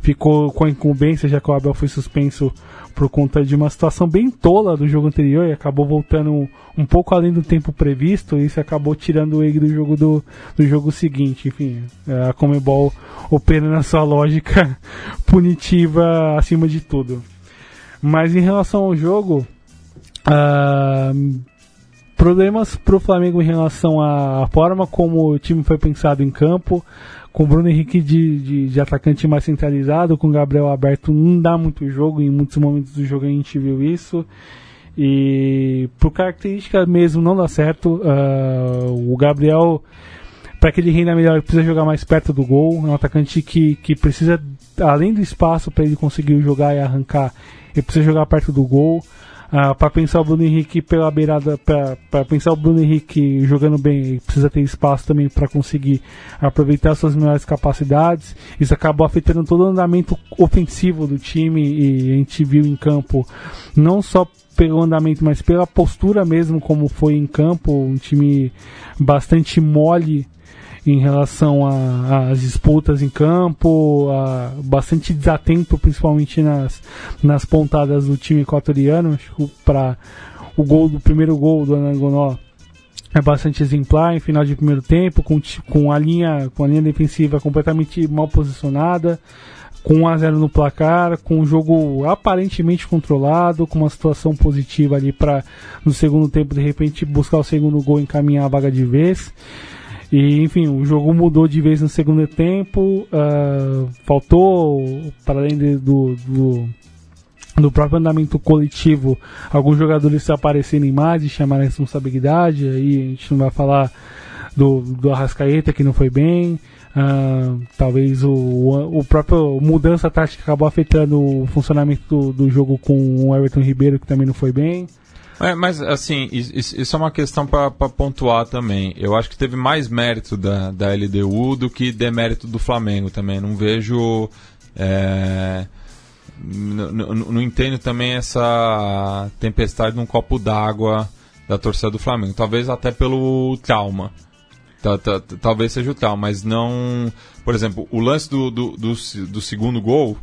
ficou com a incumbência, já que o Abel foi suspenso por conta de uma situação bem tola do jogo anterior e acabou voltando um, pouco além do tempo previsto e isso acabou tirando ele do jogo do, do jogo seguinte. Enfim, a Comebol opera na sua lógica punitiva acima de tudo. Mas em relação ao jogo, uh, problemas para o Flamengo em relação à forma como o time foi pensado em campo, com o Bruno Henrique de, de, de, atacante mais centralizado, com o Gabriel aberto, não dá muito jogo, em muitos momentos do jogo a gente viu isso. E por característica mesmo não dá certo. Uh, o Gabriel, para que ele renda melhor, precisa jogar mais perto do gol. É um atacante que, que precisa, além do espaço para ele conseguir jogar e arrancar, ele precisa jogar perto do gol. Ah, para pensar o Bruno Henrique pela beirada, para pensar o Bruno Henrique jogando bem, precisa ter espaço também para conseguir aproveitar suas melhores capacidades. Isso acabou afetando todo o andamento ofensivo do time e a gente viu em campo não só pelo andamento, mas pela postura mesmo como foi em campo, um time bastante mole em relação às disputas em campo, a, bastante desatento, principalmente nas, nas pontadas do time equatoriano. Para o gol do primeiro gol do Anangonó é bastante exemplar em final de primeiro tempo, com, com, a, linha, com a linha defensiva completamente mal posicionada, com 1 a 0 no placar, com o jogo aparentemente controlado, com uma situação positiva ali para no segundo tempo de repente buscar o segundo gol e encaminhar a vaga de vez. E enfim, o jogo mudou de vez no segundo tempo. Uh, faltou, para além de, do, do, do, próprio andamento coletivo, alguns jogadores se aparecerem mais e chamarem a responsabilidade. Aí a gente não vai falar do, do Arrascaeta, que não foi bem. Uh, talvez o, o próprio mudança tática acabou afetando o funcionamento do, do jogo com o Everton Ribeiro, que também não foi bem. É, mas, assim, isso é uma questão para pontuar também. Eu acho que teve mais mérito da, da LDU do que demérito do Flamengo também. Não vejo. É, não entendo também essa tempestade num copo d'água da torcida do Flamengo. Talvez até pelo trauma. Talvez seja o trauma, mas não. Por exemplo, o lance do, do, do, do segundo gol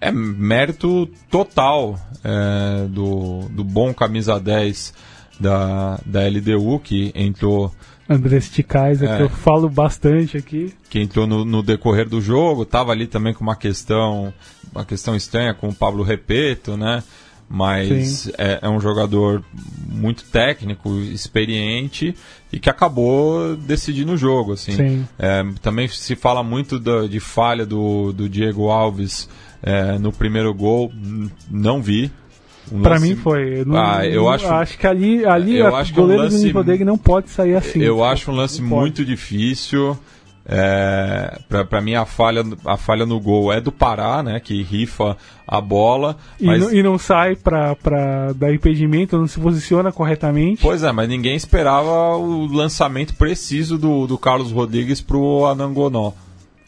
é mérito total é, do, do bom camisa 10 da, da LDU, que entrou. André Sticais, é, que eu falo bastante aqui. Que entrou no, no decorrer do jogo, estava ali também com uma questão, uma questão estranha com o Pablo Repeto, né? Mas é, é, um jogador muito técnico, experiente e que acabou decidindo o jogo. Assim. É, também se fala muito da, de falha do, do Diego Alves é, no primeiro gol, não vi. Um para mim foi. Eu, não, ah, eu acho, acho que ali, ali eu acho o goleiro um lance, do dele não pode sair assim. Eu acho um lance muito difícil. É, para mim a falha, a falha no gol é do Pará, né? Que rifa a bola. E, mas... não, e não sai para dar impedimento, não se posiciona corretamente. Pois é, mas ninguém esperava o lançamento preciso do, do Carlos Rodrigues pro Anangonó.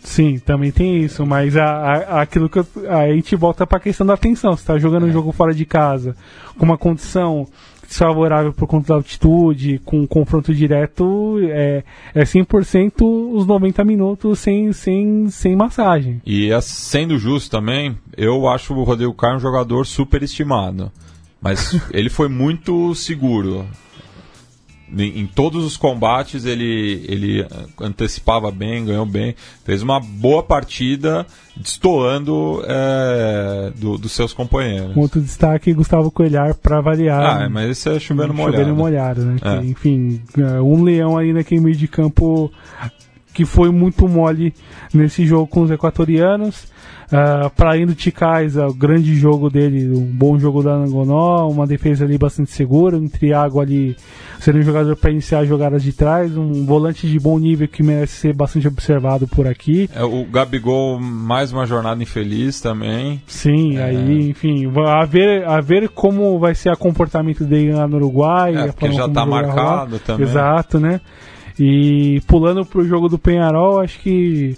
Sim, também tem isso, mas a, a, aquilo que eu, a gente volta para a questão da atenção. Você está jogando é. um jogo fora de casa, com uma condição desfavorável por conta da altitude, com um confronto direto, é, é 100% os 90 minutos sem, sem, sem massagem. E sendo justo também, eu acho o Rodrigo Caio um jogador superestimado. Mas ele foi muito seguro em todos os combates ele, ele antecipava bem, ganhou bem, fez uma boa partida, destoando é, do, dos seus companheiros. Um outro destaque Gustavo Coelhar para variar. Ah, mas esse é chovendo molhado. Chovendo molhado, né? É. Que, enfim, é, um leão aí naquele meio de campo que foi muito mole nesse jogo com os equatorianos. Uh, para indo Ticais, o grande jogo dele, um bom jogo da Angonó, uma defesa ali bastante segura, um Triago ali sendo um jogador para iniciar jogadas de trás, um volante de bom nível que merece ser bastante observado por aqui. É, o Gabigol, mais uma jornada infeliz também. Sim, é. aí, enfim, a ver, a ver como vai ser o comportamento dele lá no Uruguai. É, porque já está marcado também. Exato, né? E pulando pro jogo do Penharol, acho que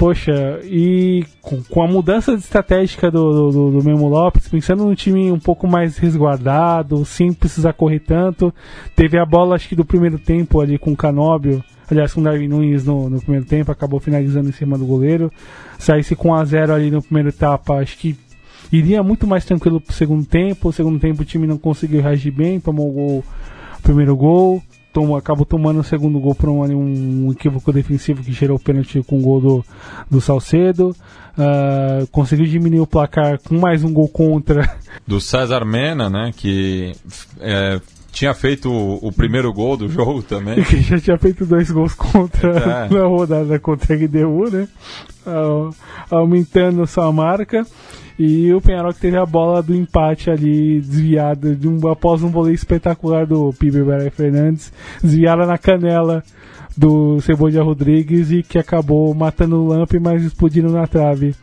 Poxa, e com, com, a mudança estratégica do, do, do Memo Lopes, pensando num time um pouco mais resguardado, sem precisar correr tanto, teve a bola, acho que do primeiro tempo ali com o Canóbio, aliás, com o Darwin Nunes no, no primeiro tempo, acabou finalizando em cima do goleiro. Saísse com 1 a 0 ali no primeiro etapa, acho que iria muito mais tranquilo pro segundo tempo. O segundo tempo o time não conseguiu reagir bem, tomou o, gol, o primeiro gol tomou, acabou tomando o segundo gol por um, um equívoco defensivo que gerou o pênalti com o gol do, do Salcedo. Uh, conseguiu diminuir o placar com mais um gol contra. Do César Mena, né? Que é, tinha feito o, o, primeiro gol do jogo também. que já tinha feito dois gols contra é. na rodada contra a GDU, né? Uh, aumentando sua marca. E o Penharol que teve a bola do empate ali desviada de um, após um voleio espetacular do Pibe Fernandes, desviada na canela do Cebolinha Rodrigues e que acabou matando o Lamp, mas explodindo na trave.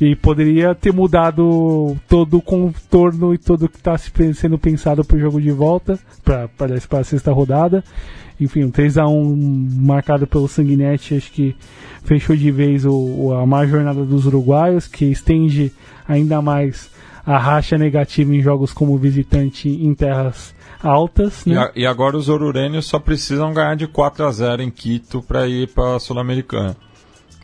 E poderia ter mudado todo o contorno e tudo que está sendo pensado para o jogo de volta, para a sexta rodada. Enfim, um 3x1 marcado pelo Sanguinete, acho que fechou de vez o, a má jornada dos uruguaios, que estende ainda mais a racha negativa em jogos como visitante em terras altas. Né? E, a, e, agora os orurênios só precisam ganhar de 4 a 0 em Quito para ir para a Sul-Americana.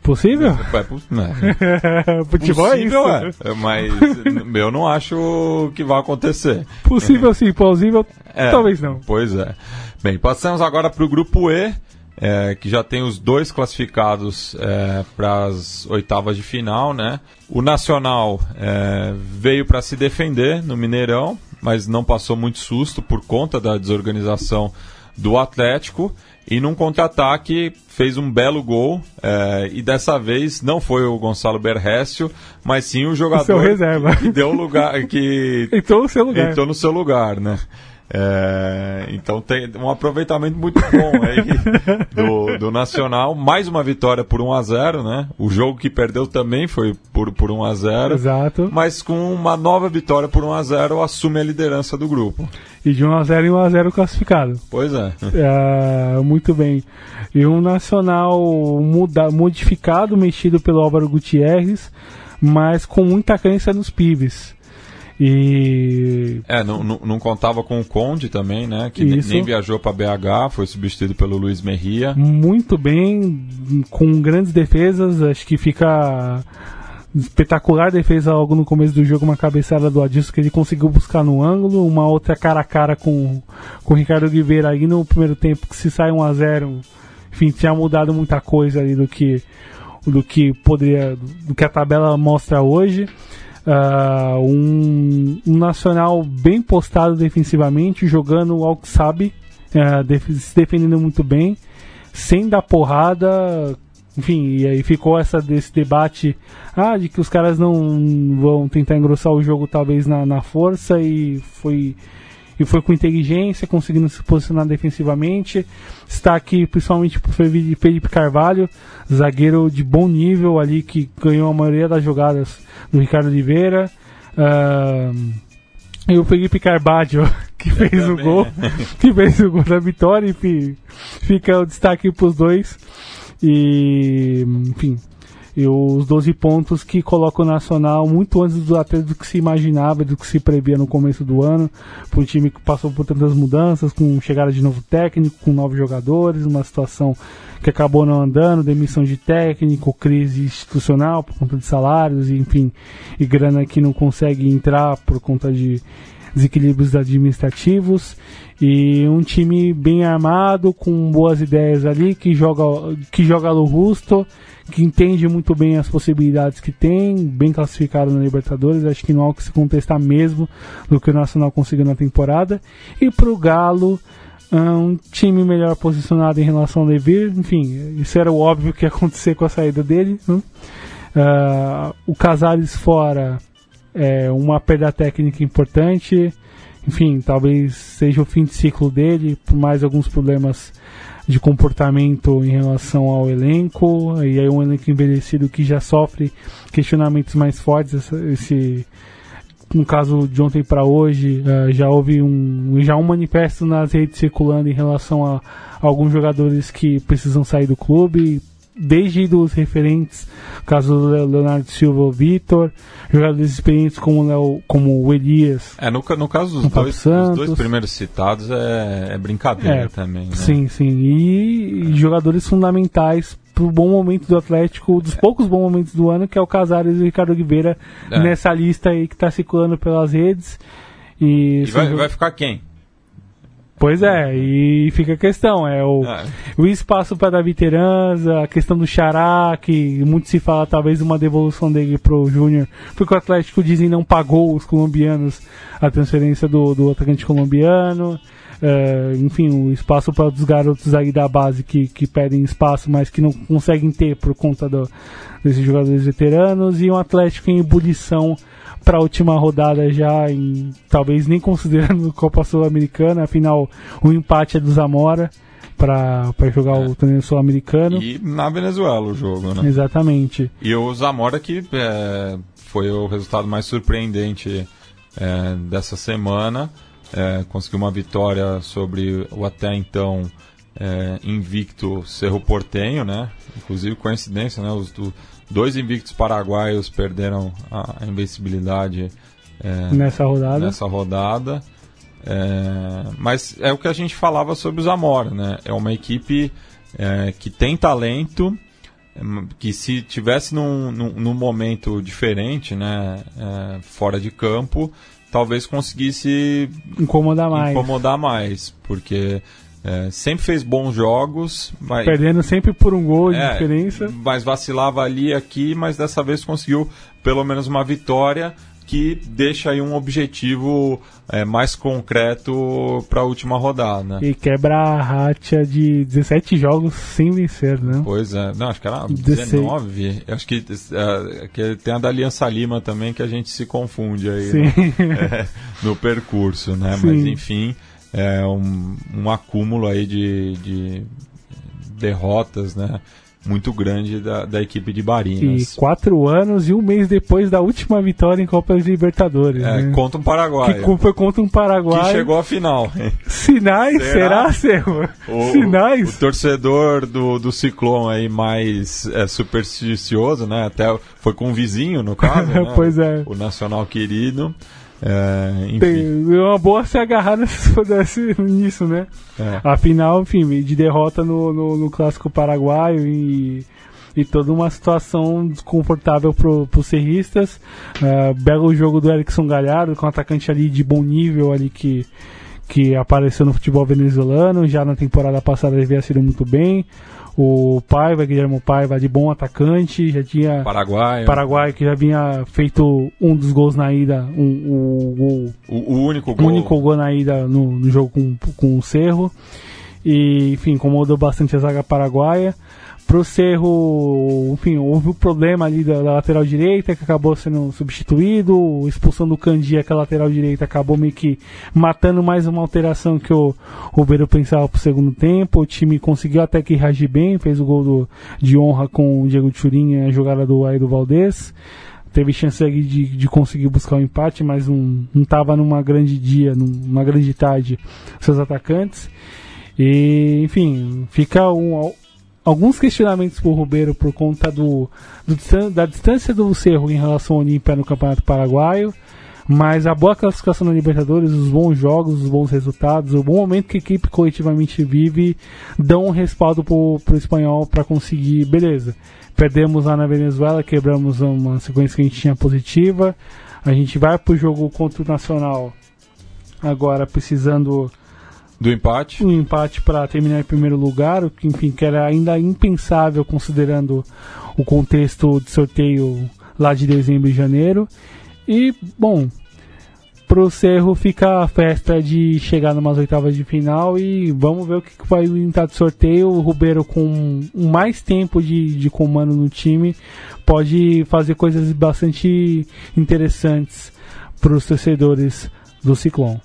Possível? É, é. Futebol Possível é isso. É, mas eu não acho que vai acontecer. Possível sim, plausível é, talvez não. Pois é. Bem, passamos agora para o grupo E é, que já tem os dois classificados é, para as oitavas de final, né? O Nacional é, veio para se defender no Mineirão, mas não passou muito susto por conta da desorganização do Atlético e num contra-ataque fez um belo gol é, e dessa vez não foi o Gonçalo Berrécio, mas sim o jogador que, que, deu lugar que entrou no seu lugar, entrou no seu lugar, né? É, então tem um aproveitamento muito bom aí do, do Nacional. Mais uma vitória por 1 a 0 né? O jogo que perdeu também foi por, por 1 a 0 Exato. Mas com uma nova vitória por 1 a 0 assume a liderança do grupo. E de 1 a 0 em 1 a 0 classificado. Pois é. é muito bem. E um Nacional muda, modificado, mexido pelo Álvaro Gutierrez, mas com muita crença nos pibes. E. É, não, não, não, contava com o Conde também, né? Que Isso. nem viajou para BH, foi substituído pelo Luiz Merria. Muito bem, com grandes defesas, acho que fica espetacular defesa logo no começo do jogo, uma cabeçada do Adilson que ele conseguiu buscar no ângulo, uma outra cara a cara com, com o Ricardo Oliveira aí no primeiro tempo, que se sai 1 a 0 enfim, tinha mudado muita coisa ali do que do que poderia, do que a tabela mostra hoje. Uh, um, um, Nacional bem postado defensivamente, jogando ao que sabe, uh, def se defendendo muito bem, sem dar porrada. Enfim, e aí ficou essa, esse debate ah, de que os caras não vão tentar engrossar o jogo talvez na, na força e foi e foi com inteligência, conseguindo se posicionar defensivamente. Está aqui principalmente para Felipe Carvalho, zagueiro de bom nível ali que ganhou a maioria das jogadas do Ricardo Oliveira. Uh, e o Felipe Carvalho, que fez o gol, que fez o gol da vitória, enfim, fica o destaque para os dois. E, enfim, e os 12 pontos que coloca o Nacional muito antes do, até do que se imaginava, do que se previa no começo do ano. Foi um time que passou por tantas mudanças, com chegada de novo técnico, com novos jogadores, uma situação que acabou não andando, demissão de técnico, crise institucional por conta de salários, e, enfim, e grana que não consegue entrar por conta de desequilíbrios administrativos e um time bem armado com boas ideias ali que joga que joga robusto que entende muito bem as possibilidades que tem, bem classificado na Libertadores, acho que não há o que se contestar mesmo do que o Nacional conseguiu na temporada. E para o Galo, um time melhor posicionado em relação ao Levir, enfim, isso era o óbvio que ia acontecer com a saída dele. Uh, o Casares fora é uma perda técnica importante, enfim, talvez seja o fim de ciclo dele, por mais alguns problemas de comportamento em relação ao elenco, e aí um elenco envelhecido que já sofre questionamentos mais fortes, esse, no caso de ontem para hoje, uh, já houve um, já um manifesto nas redes circulando em relação a, a alguns jogadores que precisam sair do clube, desde os referentes, caso do Leonardo Silva ou Vitor, jogadores experientes como o, Leo, como o Elias. É, no, no caso dos dois, dois, primeiros citados é, é brincadeira é, também. Né? Sim, sim. E, é. jogadores fundamentais para o bom momento do Atlético, dos poucos bons momentos do ano, que é o Casares e o Ricardo Oliveira é. nessa lista aí que está circulando pelas redes. E, e vai, vai ficar quem? Pois é, e fica a questão, é o, é. o espaço para Davi Teranza, a questão do Xará, que muito se fala talvez uma devolução dele pro Júnior, porque o Atlético dizem não pagou os colombianos a transferência do, do atacante colombiano. Uh, enfim, o espaço para os garotos aí da base que, que pedem espaço, mas que não conseguem ter por conta do, desses jogadores veteranos, e um Atlético em ebulição para a última rodada já, em, talvez nem considerando Copa Sul-Americana, afinal o empate é do Zamora para jogar é. o torneio sul-americano. E na Venezuela o jogo, né? Exatamente. E o Zamora que é, foi o resultado mais surpreendente é, dessa semana, é, conseguiu uma vitória sobre o até então é, invicto Cerro Portenho, né? Inclusive coincidência, né? Os, do, Dois invictos paraguaios perderam a invencibilidade é, nessa rodada. Nessa rodada. É, mas é o que a gente falava sobre o Zamora, né? É uma equipe é, que tem talento, que se tivesse num, num, num momento diferente, né, é, fora de campo, talvez conseguisse incomodar mais. Incomodar mais, porque é, sempre fez bons jogos. Mas, Perdendo sempre por um gol de é, diferença. Mas vacilava ali e aqui, mas dessa vez conseguiu pelo menos uma vitória que deixa aí um objetivo é, mais concreto para a última rodada. Né? E quebra a racha de 17 jogos sem vencer, né? Pois é, não, acho que era 19. Acho que, é, que tem a da Aliança Lima também que a gente se confunde aí no, é, no, percurso, né? Sim. Mas enfim é, um, um acúmulo aí de, de derrotas, né? muito grande da, da equipe de Barinas. E quatro anos e um mês depois da última vitória em Copa Libertadores. É, né? contra um Paraguai. Que foi contra um Paraguai. Que chegou à final. Sinais, será, será O, Sinais? O torcedor do, do Ciclone aí mais é, supersticioso, né? Até foi com um vizinho, no caso, né? pois é. O Nacional Querido. É, enfim. Tem, é uma boa se agarrar nesse, nisso, né? É. Afinal, enfim, de derrota no, no, no clássico paraguaio e, e toda uma situação desconfortável para os serristas. Uh, belo jogo do Erickson Galhardo, com um atacante ali de bom nível ali que, que apareceu no futebol venezuelano. Já na temporada passada ele havia sido muito bem o Paiva, Guilherme Paiva, de bom atacante, já tinha Paraguai, Paraguai que já vinha feito um dos gols na ida, um, um, um o, o, único gol, único gol na ida no, no jogo com, com o Cerro. e, enfim, incomodou bastante a zaga paraguaia. Pro Cerro, enfim, houve o um problema ali da, da, lateral direita que acabou sendo substituído, expulsão do Candia, que a lateral direita acabou meio que matando mais uma alteração que o Ribeiro pensava pro segundo tempo. O time conseguiu até que reagir bem, fez o gol do, de honra com o Diego Turinha, a jogada do Airo Valdez teve chance de, de conseguir buscar o um empate, mas não estava numa grande dia, numa grande tarde, seus atacantes. E, enfim, fica um, alguns questionamentos por Ribeiro por conta do, do, da distância do Cerro em relação ao Olímpia no Campeonato Paraguaio. Mas a boa classificação na Libertadores, os bons jogos, os bons resultados, o bom momento que a equipe coletivamente vive, dão um respaldo para o espanhol para conseguir, beleza. Perdemos lá na Venezuela, quebramos uma sequência que a gente tinha positiva. A gente vai para o jogo contra o Nacional agora precisando do empate. Um empate para terminar em primeiro lugar, o que enfim que era ainda impensável considerando o contexto de sorteio lá de dezembro e janeiro. E bom, pro Cerro fica a festa de chegar numas oitavas de final e vamos ver o que vai entrar de sorteio. O Rubeiro com mais tempo de, de comando no time pode fazer coisas bastante interessantes para os torcedores do Ciclone.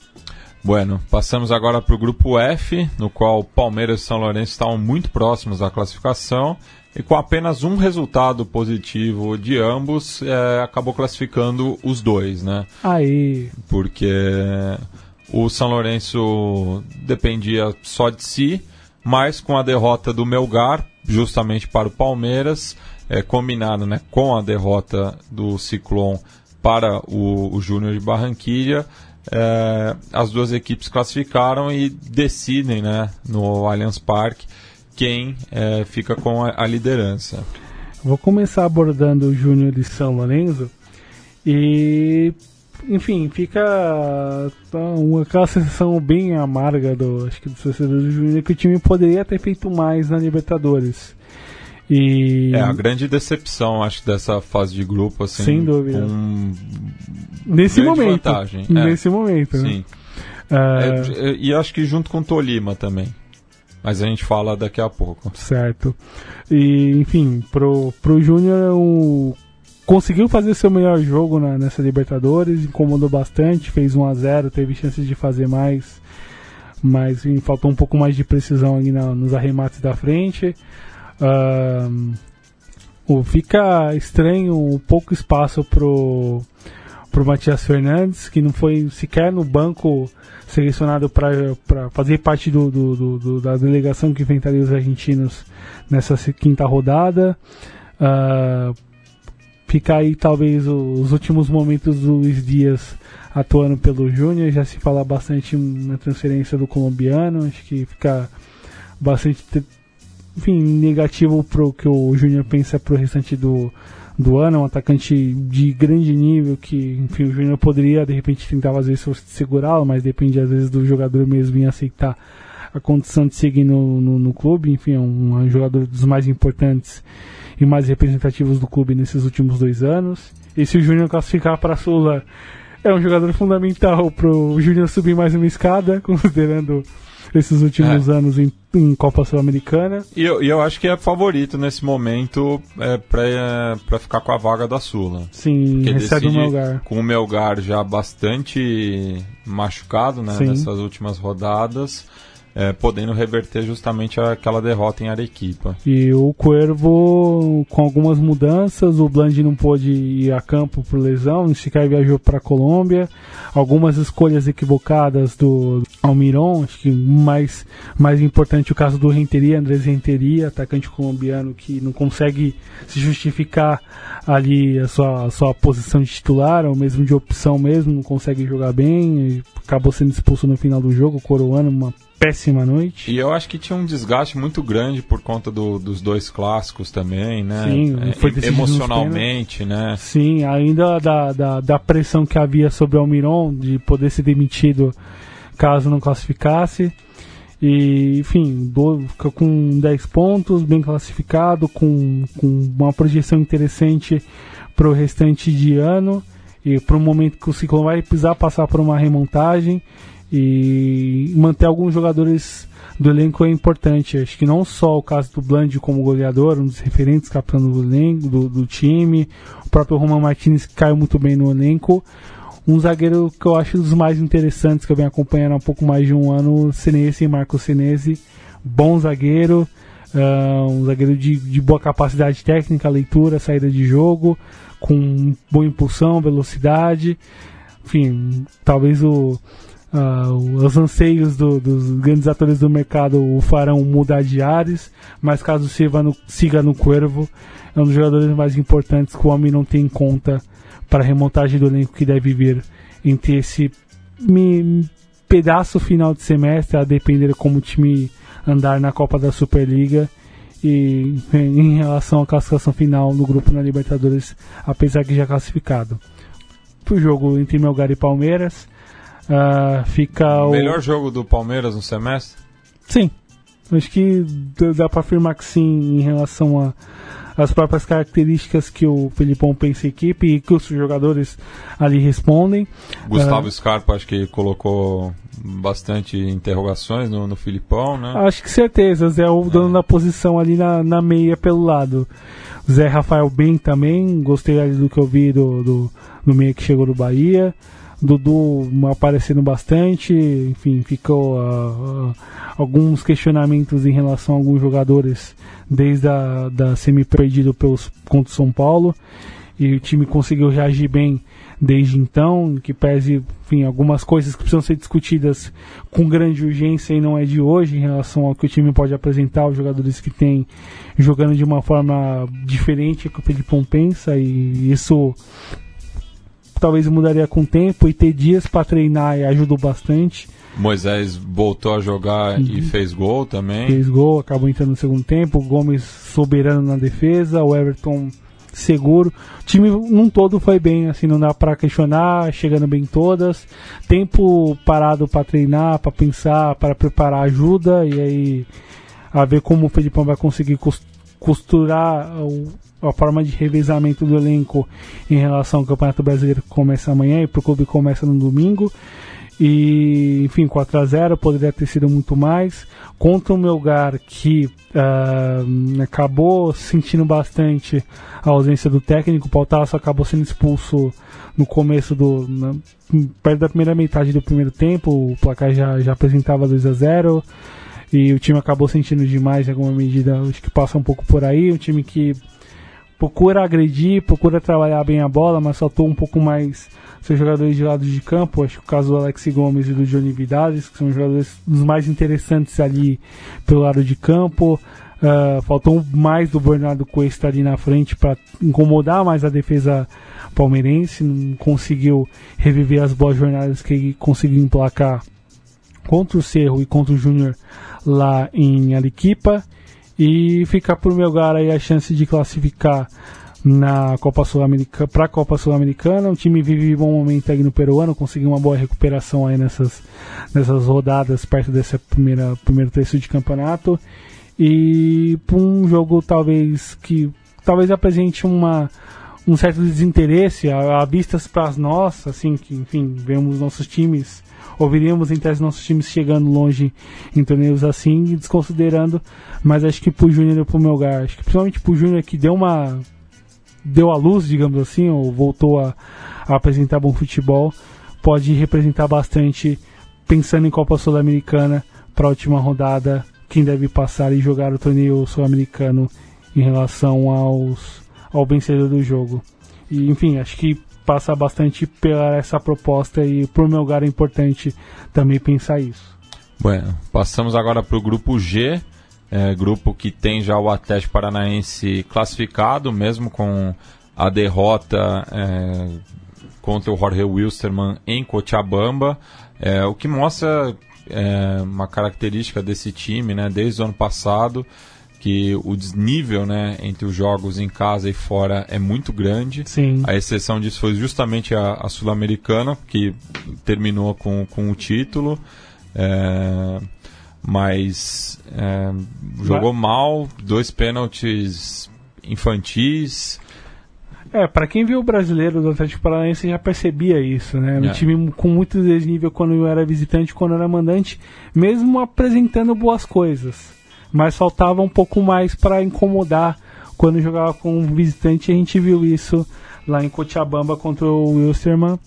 Bueno, passamos agora para o grupo F, no qual Palmeiras e São Lourenço estavam muito próximos da classificação e com apenas um resultado positivo de ambos, é, acabou classificando os dois, né? Aí. Porque o São Lourenço dependia só de si, mas com a derrota do Melgar, justamente para o Palmeiras, é, combinado né, com a derrota do Ciclone para o, o Júnior de Barranquilha, é, as duas equipes classificaram e decidem né, no Allianz Parque quem é, fica com a, a, liderança. Vou começar abordando o Júnior de São Lourenço e enfim, fica uma, aquela sensação bem amarga do, acho que do torcedor do Júnior que o time poderia ter feito mais na Libertadores. E... É a grande decepção, acho, dessa fase de grupo, assim. Sem dúvida. Com nesse momento. Vantagem. Nesse é. momento. Né? Sim. Uh... É, e acho que junto com Tolima também. Mas a gente fala daqui a pouco. Certo. E, enfim, pro, pro Júnior um, conseguiu fazer seu melhor jogo na, nessa Libertadores, incomodou bastante, fez 1 a 0 teve chances de fazer mais, mas enfim, faltou um pouco mais de precisão ali na, nos arremates da frente. Uh, fica estranho um pouco espaço pro, pro Matias Fernandes, que não foi sequer no banco selecionado para fazer parte do, do, do, da delegação que enfrentaria os argentinos nessa quinta rodada. Uh, fica aí talvez os últimos momentos do Luiz Dias atuando pelo Júnior, já se fala bastante na transferência do colombiano, acho que fica bastante enfim, negativo pro que o Júnior pensa pro restante do, do ano, um atacante de grande nível que, enfim, o Júnior poderia de repente tentar às vezes segurá-lo, mas depende às vezes do jogador mesmo em aceitar a condição de seguir no, no, no clube, enfim, é um, um, jogador dos mais importantes e mais representativos do clube nesses últimos dois anos. E se o Júnior classificar para a Sula, é um jogador fundamental para o Júnior subir mais uma escada, considerando esses últimos é. anos em, em Copa Sul-Americana. E eu, e eu acho que é favorito nesse momento é, para é, ficar com a vaga da Sula. Sim, Porque recebe o Melgar. Com o Melgar já bastante machucado né, nessas últimas rodadas é, podendo reverter justamente aquela derrota em Arequipa. E o Cuervo com algumas mudanças, o Bland não pôde ir a campo por lesão, o Chicago viajou para a Colômbia, algumas escolhas equivocadas do Almiron, acho que mais, mais importante o caso do Renteria, Andrés Renteria, atacante colombiano que não consegue se justificar ali a sua, a sua posição de titular, ou mesmo de opção mesmo, não consegue jogar bem, acabou sendo expulso no final do jogo, coroando uma péssima noite. E eu acho que tinha um desgaste muito grande por conta do, dos dois clássicos também, né? Sim, é, foi emocionalmente, né? Sim, ainda da, da, da, pressão que havia sobre o Almiron de poder ser demitido caso não classificasse. E, enfim, do, com 10 pontos, bem classificado, com, com uma projeção interessante para o restante de ano e para o momento que o Ciclone vai precisar passar por uma remontagem E manter alguns jogadores do elenco é importante. Acho que não só o caso do Bland como goleador, um dos referentes capitão do, elenco, do, do time, o próprio Roman Martinez que caiu muito bem no elenco. Um zagueiro que eu acho dos mais interessantes que eu venho acompanhando há um pouco mais de um ano, Senesi, Marco Senesi, bom zagueiro, uh, um zagueiro de, de boa capacidade técnica, leitura, saída de jogo, com boa impulsão, velocidade. Enfim, talvez o, uh, os anseios do, dos grandes atores do mercado o farão mudar de ares, mas caso siga no, siga no Cuervo, é um dos jogadores mais importantes que o homem não tem em conta para a remontagem do elenco que deve vir entre esse pedaço final de semestre, a depender como o time andar na Copa da Superliga e em relação à classificação final no grupo na Libertadores, apesar que já classificado. O jogo entre Melgar e Palmeiras uh, fica o melhor jogo do Palmeiras no semestre. Sim, acho que dá para afirmar que sim em relação a as próprias características que o Felipão pensa em equipe e que os jogadores ali respondem. Gustavo uh, Scarpa acho que colocou bastante interrogações no, no Filipão, né? Acho que certeza, Zé o dono é. da posição ali na, na meia pelo lado. Zé Rafael bem também, gostei ali do que eu vi do, do, do meia que chegou do Bahia. Dudu aparecendo bastante, enfim, ficou uh, uh, alguns questionamentos em relação a alguns jogadores desde a da semi perdido pelos contra o São Paulo. E o time conseguiu reagir bem desde então, que pese, enfim, algumas coisas que precisam ser discutidas com grande urgência e não é de hoje em relação ao que o time pode apresentar, os jogadores que tem jogando de uma forma diferente que o Felipão pensa e isso talvez mudaria com o tempo e ter dias para treinar ajudou bastante. Moisés voltou a jogar uhum. e fez gol também. Fez gol, acabou entrando no segundo tempo. Gomes soberano na defesa, o Everton seguro. O time num todo foi bem, assim, não dá para questionar, chegando bem todas. Tempo parado para treinar, para pensar, para preparar ajuda e aí a ver como o Felipão vai conseguir costurar a forma de revezamento do elenco em relação ao Campeonato Brasileiro que começa amanhã e para o clube começa no domingo. E, enfim, 4 a 0 poderia ter sido muito mais. Contra o Melgar, que uh, acabou sentindo bastante a ausência do técnico, o Pautaço acabou sendo expulso no começo do. Na, perto da primeira metade do primeiro tempo, o placar já, já apresentava 2 a 0 e o time acabou sentindo demais em alguma medida. Acho que passa um pouco por aí. Um time que procura agredir, procura trabalhar bem a bola, mas faltou um pouco mais seus jogadores de lado de campo. Acho que o caso do Alex Gomes e do Johnny Vidales, que são jogadores dos mais interessantes ali pelo lado de campo. Uh, faltou mais do Bernardo Cuesta ali na frente para incomodar mais a defesa palmeirense. Não conseguiu reviver as boas jornadas que ele conseguiu emplacar contra o Cerro e contra o Júnior lá em Aliquipa e ficar por meu lugar aí a chance de classificar na Copa Sul-Americana para a Copa Sul-Americana. O time vive um bom momento aí no peruano, conseguiu uma boa recuperação aí nessas, nessas rodadas perto desse primeira, primeiro terço de campeonato. E um jogo talvez que talvez apresente uma um certo desinteresse a, a vistas para nós, assim que enfim vemos nossos times ouviríamos em tese nossos times chegando longe em torneios assim, desconsiderando, mas acho que pro Júnior e pro Melgar, acho que principalmente pro Júnior que deu uma deu a luz, digamos assim, ou voltou a, a apresentar bom futebol, pode representar bastante pensando em Copa Sul-Americana para última rodada, quem deve passar e jogar o torneio sul-americano em relação aos ao vencedor do jogo. E enfim, acho que passa bastante pela essa proposta e por meu lugar é importante também pensar isso. Bueno, passamos agora para o grupo G, é, grupo que tem já o Atlético Paranaense classificado, mesmo com a derrota é, contra o Jorge Wilstermann em Cochabamba, é, o que mostra é, uma característica desse time, né, desde o ano passado, que o desnível né, entre os jogos em casa e fora é muito grande. Sim. A exceção disso foi justamente a, a Sul-Americana, que terminou com, com o título. É, mas é, jogou mal, dois pênaltis infantis. É, para quem viu o brasileiro do Atlético Paranaense já percebia isso, né? Um É. time com muito desnível quando era visitante, quando era mandante, mesmo apresentando boas coisas. Mas faltava um pouco mais para incomodar quando jogava com um visitante. A gente viu isso lá em Cochabamba contra o Wilstermann.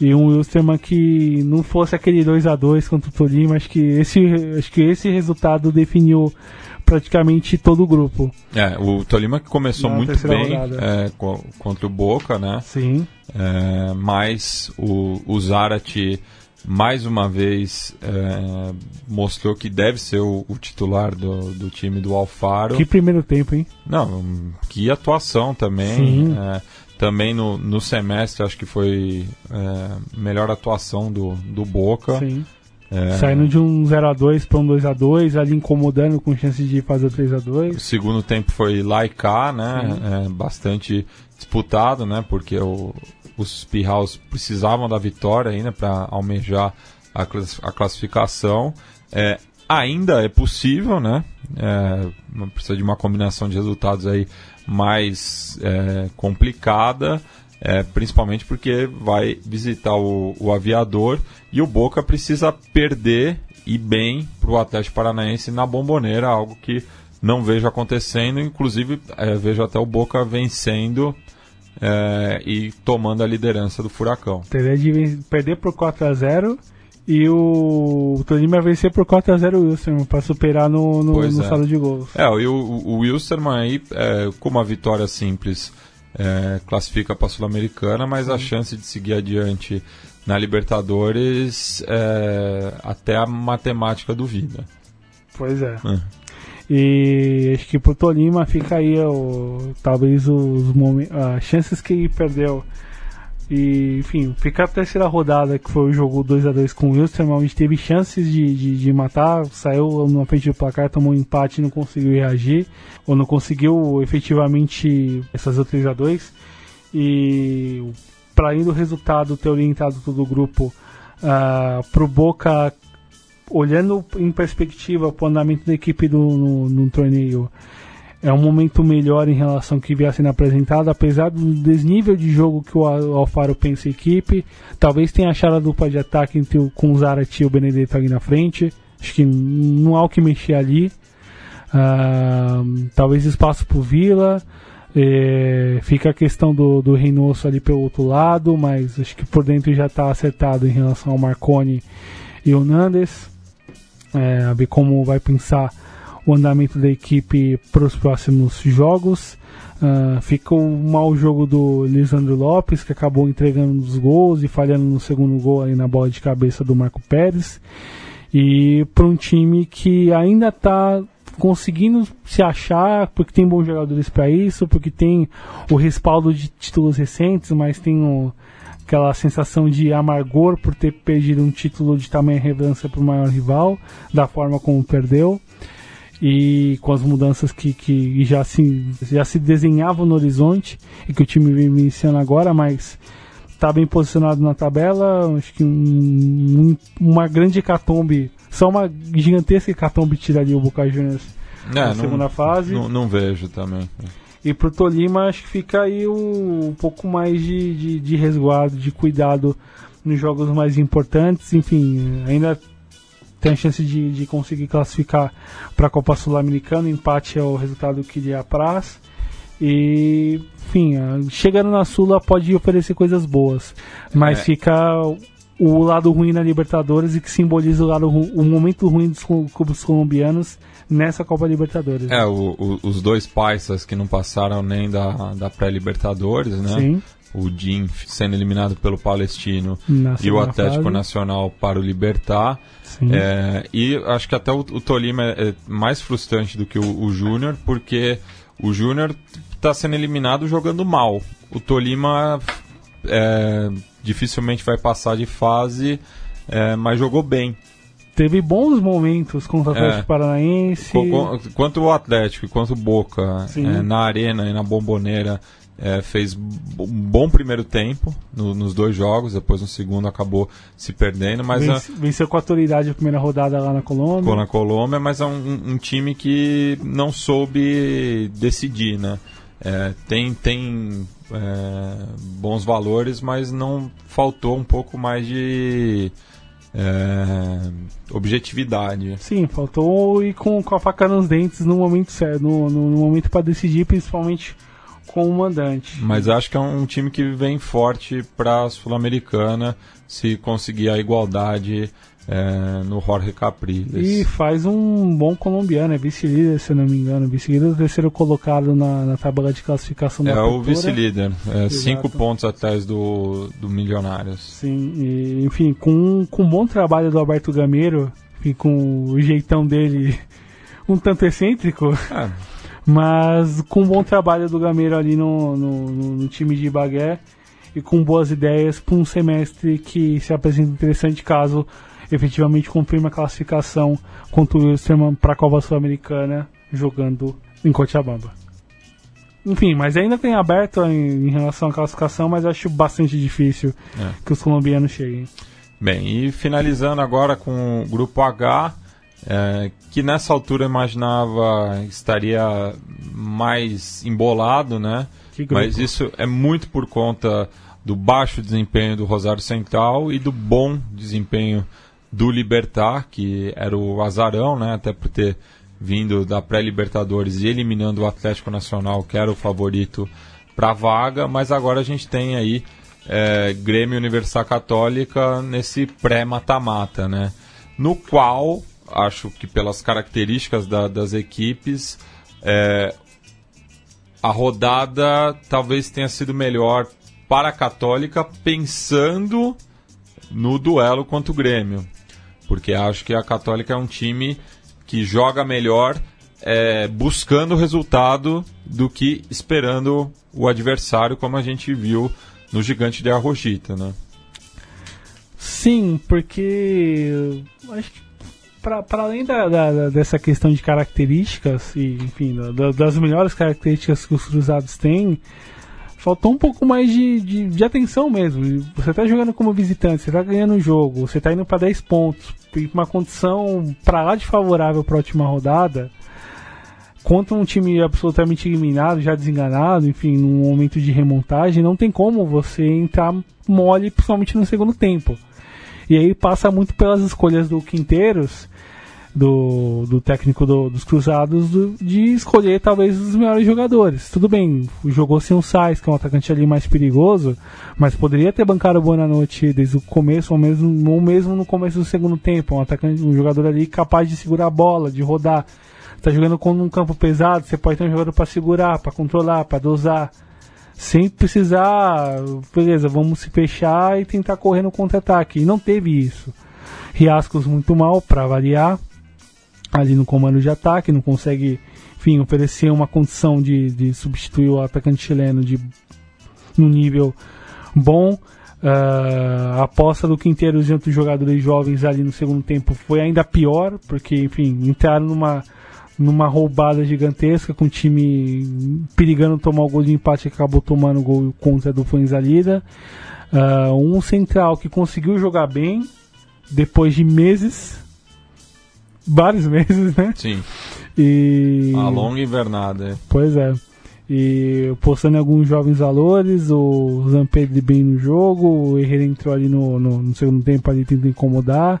E um Wilstermann que não fosse aquele 2 a 2 contra o Tolima, acho que esse, acho que esse resultado definiu praticamente todo o grupo. É, o Tolima que começou Na muito bem é, co- contra o Boca, né? Sim. É, mas o, o Zarate mais uma vez é, mostrou que deve ser o, o titular do, do time do Alfaro. Que primeiro tempo, hein? Não, que atuação também. É, também no, no semestre acho que foi é, melhor atuação do, do Boca. Sim. É, Saindo de um 0x2 para um 2x2, ali incomodando com chance de fazer o O 3x2. segundo tempo foi lá e cá, né? É, bastante disputado, né? Porque o- os Pirraus precisavam da vitória ainda para almejar a, a classificação. É, ainda é possível, né? É, precisa de uma combinação de resultados aí mais é, complicada. é, principalmente porque vai visitar o, o aviador e o Boca precisa perder e bem para o Atlético Paranaense na bomboneira, algo que não vejo acontecendo, inclusive é, vejo até o Boca vencendo é, e tomando a liderança do Furacão. Teria de perder por 4x0 e o Tolima vencer por 4x0 o Wilson para superar no, no, Pois no é. saldo de gols. É, e o, o Wilstermann aí, é, com uma vitória simples, é, classifica para a Sul-Americana, mas a chance de seguir adiante na Libertadores, é, até a matemática duvida. Pois é. E acho que pro Tolima fica aí o, talvez os as chances que ele perdeu. E, enfim, fica a terceira rodada, que foi o jogo 2x2 com o Wilson, onde teve chances de, de, de matar, saiu na frente do placar, tomou um empate não conseguiu reagir, ou não conseguiu efetivamente fazer o 3x2. E para além do resultado ter orientado todo o grupo ah, pro Boca olhando em perspectiva o andamento da equipe do, no, no torneio, é um momento melhor em relação ao que vinha sendo apresentado, apesar do desnível de jogo que o Al- Alfaro pensa a equipe. Talvez tenha achado a dupla de ataque entre o, com o Zarate e o Benedetto ali na frente. Acho que não há o que mexer ali. Ah, talvez espaço para o Vila. É, fica a questão do, do Reynoso ali pelo outro lado, mas acho que por dentro já está acertado em relação ao Marconi e o Nandes. É, a ver como vai pensar o andamento da equipe para os próximos jogos. Ah, fica o mau jogo do Lisandro Lopes, que acabou entregando os gols e falhando no segundo gol aí na bola de cabeça do Marco Pérez. E para um time que ainda está conseguindo se achar, porque tem bons jogadores para isso, porque tem o respaldo de títulos recentes, mas tem o, aquela sensação de amargor por ter perdido um título de tamanha relevância para o maior rival, da forma como perdeu e com as mudanças que, que já, se, já se desenhavam no horizonte e que o time vem iniciando agora, mas está bem posicionado na tabela. Acho que um- um- uma grande hecatombe, só uma gigantesca hecatombe tiraria o Boca Juniors na segunda fase. É, Não, não vejo também. E pro Tolima acho que fica aí um, um pouco mais de, de, de resguardo, de cuidado nos jogos mais importantes. Enfim, ainda tem a chance de, de conseguir classificar para a Copa Sul-Americana. Empate é o resultado que lhe apraz. E, enfim, chegando na Sula pode oferecer coisas boas, mas É. fica o lado ruim na Libertadores e que simboliza o, lado, o momento ruim dos clu- clubes colombianos nessa Copa Libertadores. É, o- o- os dois paisas que não passaram nem da, da pré-Libertadores, né? Sim, O Jim sendo eliminado pelo Palestino na e o Atlético fase. Nacional para o Libertar. Sim. É, e acho que até o, o Tolima é, é mais frustrante do que o, o Júnior, porque o Júnior está sendo eliminado jogando mal. O Tolima é, dificilmente vai passar de fase, é, mas jogou bem. Teve bons momentos contra o Atlético É. Paranaense. Quanto o Atlético e quanto o Boca é, na arena e na bomboneira é, fez um bom primeiro tempo no- nos dois jogos, depois no segundo acabou se perdendo, mas a- Vence- Venceu com autoridade a primeira rodada lá na Colômbia. ficou na Colômbia, mas é um, um- um time que não soube decidir, né? é, tem, tem é, bons valores, mas não faltou um pouco mais de é, objetividade. Sim, faltou ir com, com a faca nos dentes no momento certo, no, no, no momento para decidir, principalmente com o mandante. Mas acho que é um time que vem forte para a Sul-Americana se conseguir a igualdade é, no Jorge Capriles. E faz um bom colombiano, é vice-líder, se não me engano. Vice-líder, terceiro colocado na, na tabela de classificação da É o vice-líder, é, cinco pontos atrás do, do Milionários. Sim, e, enfim, com, com um bom trabalho do Alberto Gameiro, enfim, com o jeitão dele um tanto excêntrico. É. Mas com um bom trabalho do Gameiro ali no, no, no, no time de Bagué e com boas ideias para um semestre que se apresenta interessante caso efetivamente confirme a classificação contra o Wilstermann para a Copa Sul-Americana jogando em Cochabamba. Enfim, mas ainda tem aberto em, em relação à classificação, mas acho bastante difícil é. que os colombianos cheguem. Bem, e finalizando agora com o grupo H, é, que nessa altura eu imaginava estaria mais embolado, né? Mas isso é muito por conta do baixo desempenho do Rosário Central e do bom desempenho do Libertar, que era o azarão, né? Até por ter vindo da pré-Libertadores e eliminando o Atlético Nacional, que era o favorito para a vaga, mas agora a gente tem aí é, Grêmio Universidade Católica nesse pré-mata-mata, né? No qual, acho que pelas características da, das equipes, é, a rodada talvez tenha sido melhor para a Católica, pensando no duelo contra o Grêmio porque acho que a Católica é um time que joga melhor é, buscando o resultado do que esperando o adversário, como a gente viu no Gigante de Arrojita, né? Sim, porque acho que para além da, da, dessa questão de características, e enfim, da, das melhores características que os cruzados têm, faltou um pouco mais de, de, de, atenção mesmo. Você tá jogando como visitante, você tá ganhando o jogo, você tá indo para 10 pontos, em uma condição para lá de favorável para a última rodada, contra um time absolutamente eliminado, já desenganado, enfim, num momento de remontagem, não tem como você entrar mole, principalmente no segundo tempo. E aí passa muito pelas escolhas do Quinteiros do, do técnico do, dos Cruzados do, de escolher talvez os melhores jogadores. Tudo bem, jogou sem o Sais, que é um atacante ali mais perigoso, mas poderia ter bancado o Bonanote desde o começo, ou mesmo, ou mesmo no começo do segundo tempo. Um, atacante, um jogador ali capaz de segurar a bola, de rodar. Está jogando com um campo pesado, você pode ter um jogador para segurar, para controlar, para dosar sem precisar, beleza, vamos se fechar e tentar correr no contra-ataque. E não teve isso. Riascos muito mal, para variar ali no comando de ataque, não consegue, enfim, oferecer uma condição de, de substituir o atacante chileno de no nível bom. Uh, a aposta do Quinteiro e outros jogadores jovens ali no segundo tempo foi ainda pior, porque, enfim, entraram numa, numa roubada gigantesca com o time perigando tomar o gol de empate que acabou tomando o gol contra do Fuenzalida. Uh, um central que conseguiu jogar bem depois de meses vários meses, né? Sim. E... A longa invernada. É. Pois é. E postando alguns jovens valores, o Zampedri bem no jogo, o Herrera entrou ali no, no, no segundo tempo ali tentando incomodar.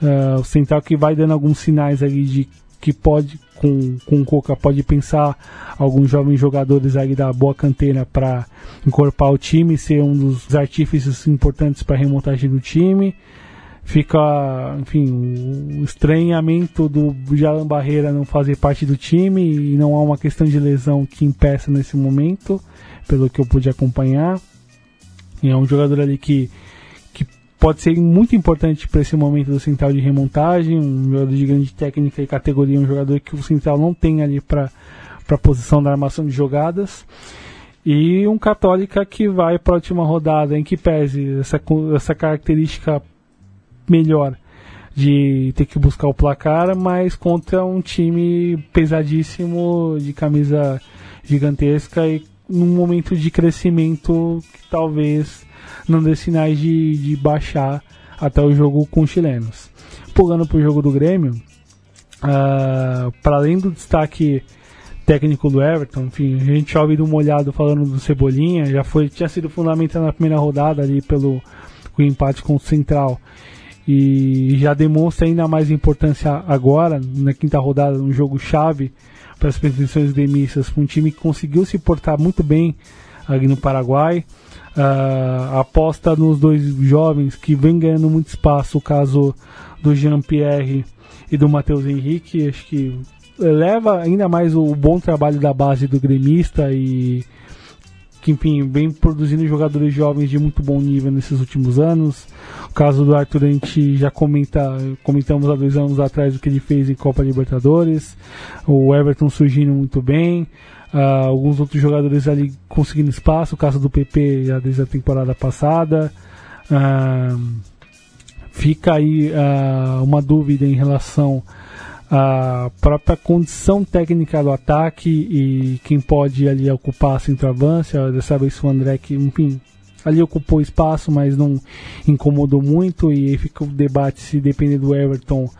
Uh, o Central que vai dando alguns sinais ali de que pode, com, com o Coca, pode pensar alguns jovens jogadores aí da boa canteira para incorporar o time, ser um dos artífices importantes para a remontagem do time fica, enfim, o estranhamento do Jalan Barreira não fazer parte do time e não há uma questão de lesão que impeça nesse momento, pelo que eu pude acompanhar. E é um jogador ali que, que pode ser muito importante para esse momento do Central de remontagem, um jogador de grande técnica e categoria, um jogador que o Central não tem ali para a posição da armação de jogadas. E um Católica que vai para a última rodada, em que pese essa, essa característica melhor de ter que buscar o placar, mas contra um time pesadíssimo, de camisa gigantesca e num momento de crescimento que talvez não dê sinais de, de baixar até o jogo com os chilenos. Pulando para o jogo do Grêmio, uh, para além do destaque técnico do Everton, enfim, a gente já ouviu molhado falando do Cebolinha, já foi, tinha sido fundamental na primeira rodada ali pelo o empate com o Central e já demonstra ainda mais importância agora, na quinta rodada, um jogo chave para as pretensões gremistas, um time que conseguiu se portar muito bem ali no Paraguai. Uh, aposta nos dois jovens que vem ganhando muito espaço, o caso do Jean-Pierre e do Matheus Henrique, acho que leva ainda mais o bom trabalho da base do gremista e enfim vem produzindo jogadores jovens de muito bom nível nesses últimos anos. O caso do Arthur a gente já comenta, comentamos há dois anos atrás o que ele fez em Copa Libertadores. O Everton surgindo muito bem. Uh, alguns outros jogadores ali conseguindo espaço, o caso do PP já desde a temporada passada. Uh, fica aí uh, uma dúvida em relação a própria condição técnica do ataque e quem pode ali ocupar a centroavância. Dessa vez o André que, enfim, ali ocupou espaço, mas não incomodou muito e fica o debate se depender do Everton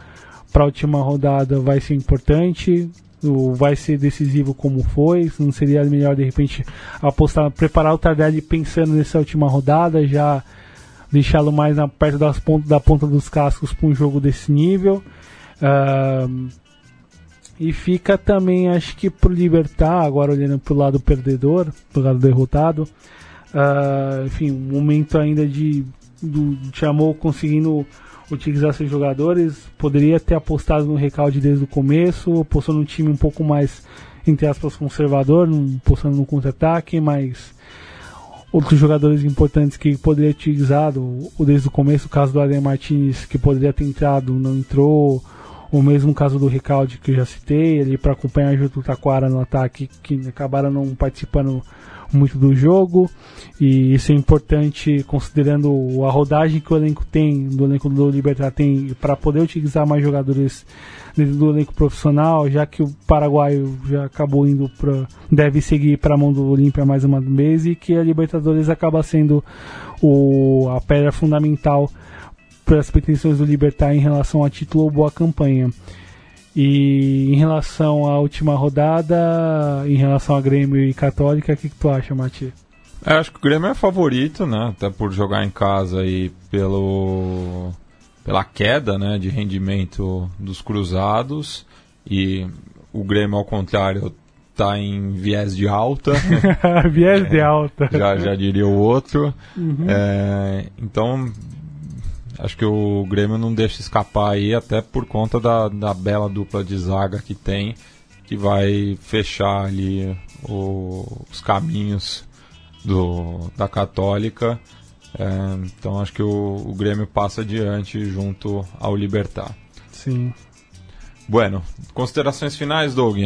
para a última rodada vai ser importante, vai ser decisivo como foi, não seria melhor de repente apostar, preparar o Tardelli pensando nessa última rodada, já deixá-lo mais na, perto das pontas, da ponta dos cascos para um jogo desse nível. Uh, e fica também, acho que pro Libertar, agora olhando pro lado perdedor, pro lado derrotado. Uh, enfim, um momento ainda de do Chamou conseguindo utilizar seus jogadores. Poderia ter apostado no recalde desde o começo, apostou num time um pouco mais, entre aspas, conservador, apostando no contra-ataque, mas outros jogadores importantes que poderia ter utilizado desde o começo, o caso do Adrian Martinez, que poderia ter entrado, não entrou o mesmo caso do Ricaldi que eu já citei, ali para acompanhar junto o Taquara no ataque, que acabaram não participando muito do jogo. E isso é importante considerando a rodagem que o elenco tem, do elenco do Libertar tem, para poder utilizar mais jogadores dentro do elenco profissional, já que o paraguaio já acabou indo para. deve seguir para a mão do Olímpia mais uma vez e que a Libertadores acaba sendo o, a pedra fundamental para as pretensões do Libertar em relação a título ou boa campanha. E em relação à última rodada, em relação a Grêmio e Católica, o que, que tu acha, Mati? É, acho que o Grêmio é favorito, né? Até por jogar em casa e pelo pela queda, né, de rendimento dos cruzados e o Grêmio ao contrário está em viés de alta. viés é, de alta. Já, já diria o outro. Uhum. É, então Acho que o Grêmio não deixa escapar aí, até por conta da, da bela dupla de zaga que tem, que vai fechar ali o, os caminhos do, da Católica. É, então acho que o, o, Grêmio passa adiante junto ao Libertar. Sim. Bueno, considerações finais, Doug?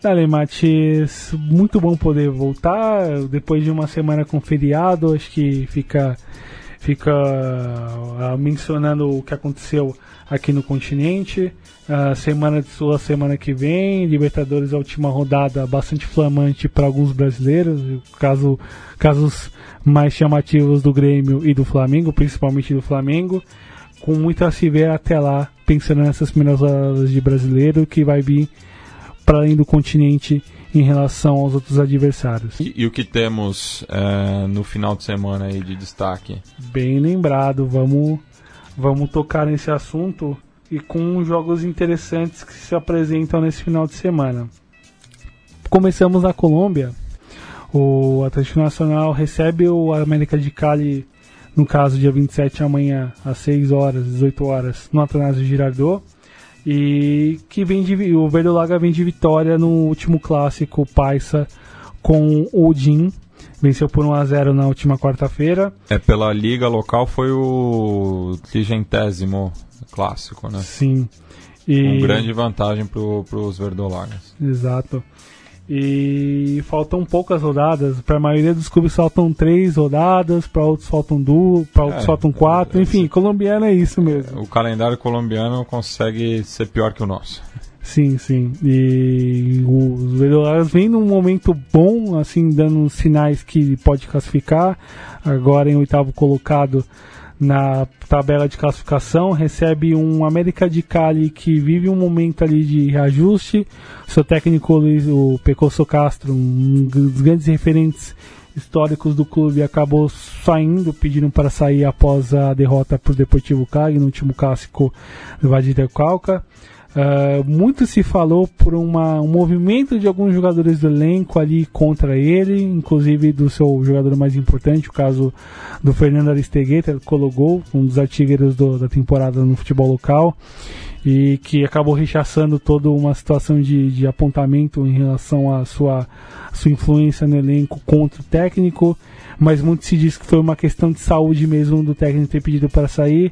Dale, Matis, muito bom poder voltar depois de uma semana com feriado. Acho que fica fica uh, mencionando o que aconteceu aqui no continente. Uh, semana de sua semana que vem, Libertadores a última rodada bastante flamante para alguns brasileiros, caso, casos mais chamativos do Grêmio e do Flamengo, principalmente do Flamengo, com muito a se ver até lá, pensando nessas primeiras rodadas de brasileiro que vai vir para além do continente em relação aos outros adversários. E, e o que temos é, no final de semana aí de destaque? Bem lembrado, vamos, vamos tocar nesse assunto e com jogos interessantes que se apresentam nesse final de semana. Começamos na Colômbia. O Atlético Nacional recebe o América de Cali, no caso, dia 27 amanhã, às 6 horas, 18 horas, no Atanásio Girardot. E que vem de, o Verdolaga vem de vitória no último clássico Paisa com o Jin. Venceu por 1x0 na última quarta-feira. É, pela liga local foi o trigentésimo clássico, né? Sim. E... Com grande vantagem para os verdolagas. Exato. E faltam poucas rodadas. Para a maioria dos clubes faltam três rodadas, para outros faltam duas, para outros é, faltam quatro. É, Enfim, é, colombiano é isso mesmo. O calendário colombiano consegue ser pior que o nosso. Sim, sim. E os Veloras vêm num momento bom, assim, dando sinais que pode classificar. Agora em oitavo colocado na tabela de classificação, recebe um América de Cali que vive um momento ali de reajuste. Seu técnico, o Pecoso Castro, um dos grandes referentes históricos do clube, acabou saindo, pedindo para sair após a derrota para o Deportivo Cali no último clássico do Vadir del Cauca. Uh, muito se falou por uma, um movimento de alguns jogadores do elenco ali contra ele, inclusive do seu jogador mais importante, o caso do Fernando Aristegueta, colocou um dos artilheiros do, da temporada no futebol local e que acabou rechaçando toda uma situação de, de apontamento em relação à sua, sua influência no elenco contra o técnico, mas muito se diz que foi uma questão de saúde mesmo do técnico ter pedido para sair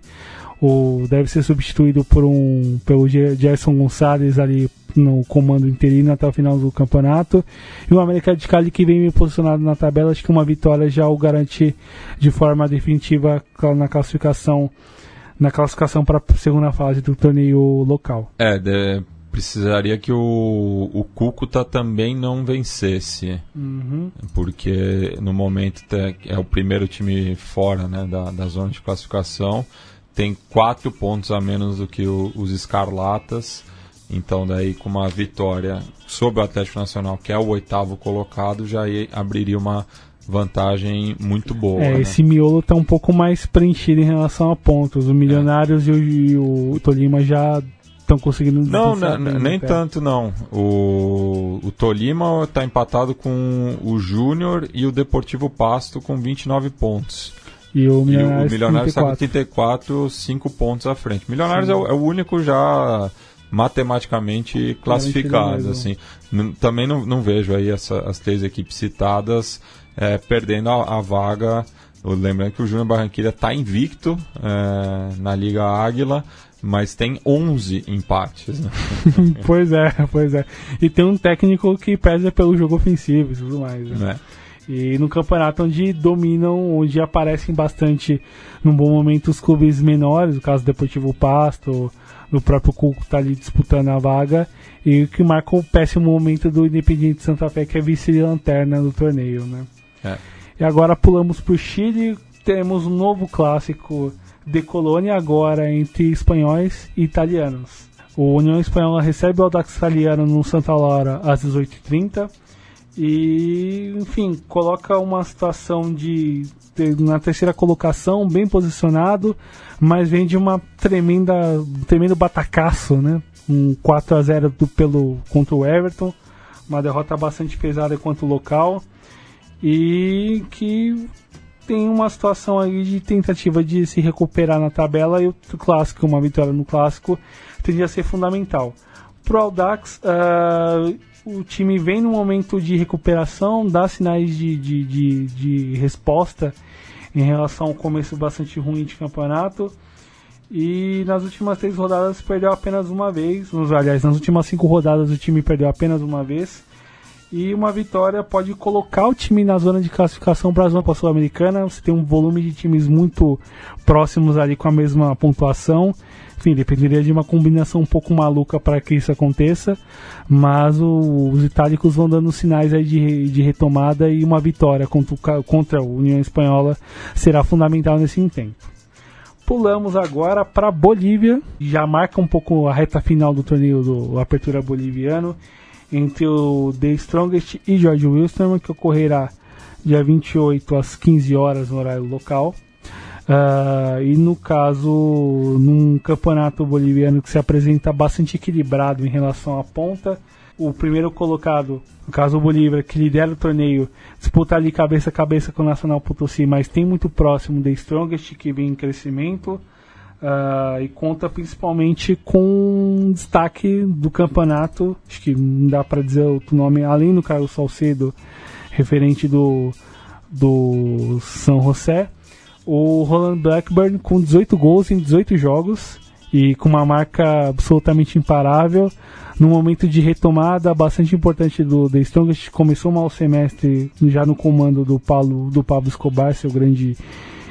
o, deve ser substituído por um pelo Gerson Gonçalves ali no comando interino até o final do campeonato. E o América de Cali que vem me posicionado na tabela, acho que uma vitória já o garante de forma definitiva na classificação na classificação para a segunda fase do torneio local. É, de, precisaria que o, o Cúcuta também não vencesse, uhum. porque no momento é o primeiro time fora né, da, da zona de classificação tem quatro pontos a menos do que o, os Escarlatas. Então, daí, com uma vitória sobre o Atlético Nacional, que é o oitavo colocado, já abriria uma vantagem muito boa. É, né? esse miolo está um pouco mais preenchido em relação a pontos. Os Milionários é. e, o, e o Tolima já estão conseguindo. Não, nem tanto não. O, o Tolima está empatado com o Júnior e o Deportivo Pasto com 29 pontos. E o Milionários, e o Milionários está com 34, 5 pontos à frente. Milionários é o, é o, único já matematicamente classificado. Assim. Também não, não vejo aí essa, as três equipes citadas é, perdendo a, a vaga. Lembrando que o Júnior Barranquilla está invicto é, na Liga Águila, mas tem 11 empates. Né? pois é, pois é. E tem um técnico que pesa pelo jogo ofensivo e tudo mais. Né? É. E no campeonato onde dominam, onde aparecem bastante, num bom momento, os clubes menores, o caso do Deportivo Pasto, o próprio Cuco está ali disputando a vaga, e o que marca o péssimo momento do Independiente Santa Fé, que é vice-lanterna do torneio. Né? É. E agora pulamos para o Chile, temos um novo clássico de colônia agora entre espanhóis e italianos. O União Espanhola recebe o Audax Italiano no Santa Laura às 18h30 e, enfim, coloca uma situação de, de, na terceira colocação, bem posicionado, mas vem de uma tremenda, um tremendo batacaço, né? Um 4 a 0 do, pelo contra o Everton, uma derrota bastante pesada quanto local e que tem uma situação aí de tentativa de se recuperar na tabela e o clássico, uma vitória no clássico, tendia a ser fundamental. Pro Audax, uh, o time vem num momento de recuperação, dá sinais de, de, de, de resposta em relação ao começo bastante ruim de campeonato. E nas últimas três rodadas perdeu apenas uma vez. Nos, aliás, nas últimas cinco rodadas o time perdeu apenas uma vez. E uma vitória pode colocar o time na zona de classificação para a zona sul-americana. Você tem um volume de times muito próximos ali com a mesma pontuação. Enfim, dependeria de uma combinação um pouco maluca para que isso aconteça, mas o, os itálicos vão dando sinais aí de, de retomada e uma vitória contra, contra a União Espanhola será fundamental nesse intento. Pulamos agora para Bolívia, já marca um pouco a reta final do torneio do Apertura Boliviano entre o The Strongest e George Wilson, que ocorrerá dia 28 às 15 horas no horário local. Uh, e no caso, num campeonato boliviano que se apresenta bastante equilibrado em relação à ponta, o primeiro colocado, no caso o Bolívar, que lidera o torneio, disputa ali cabeça a cabeça com o Nacional Potosí, mas tem muito próximo The Strongest, que vem em crescimento. Uh, e conta principalmente com destaque do campeonato, acho que não dá para dizer outro nome, além do Carlos Salcedo, referente do, do São José, o Roland Blackburn com 18 gols em 18 jogos e com uma marca absolutamente imparável. Num momento de retomada bastante importante do The Strongest, começou mal o semestre já no comando do Paulo, do Pablo Escobar, seu grande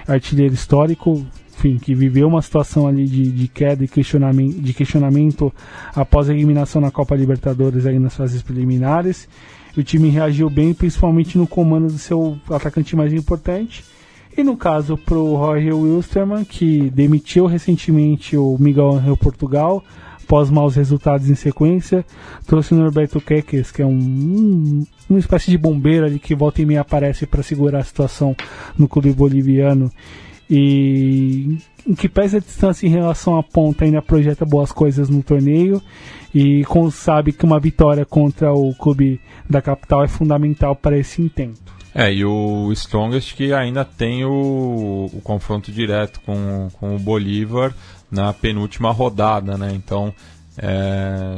artilheiro histórico, enfim, que viveu uma situação ali de, de queda e questionamento, de questionamento após a eliminação na Copa Libertadores aí nas fases preliminares. O time reagiu bem, principalmente no comando do seu atacante mais importante E no caso para o Jorge Wilstermann, que demitiu recentemente o Miguel Angel Portugal, após maus resultados em sequência, trouxe o Norberto Queques, que é um, um, uma espécie de bombeiro ali que volta e meia aparece para segurar a situação no clube boliviano. E em que pesa a distância em relação à ponta, ainda projeta boas coisas no torneio e sabe que uma vitória contra o clube da capital é fundamental para esse intento. É, e o Strongest que ainda tem o, o confronto direto com, com o Bolívar na penúltima rodada, né? Então, é,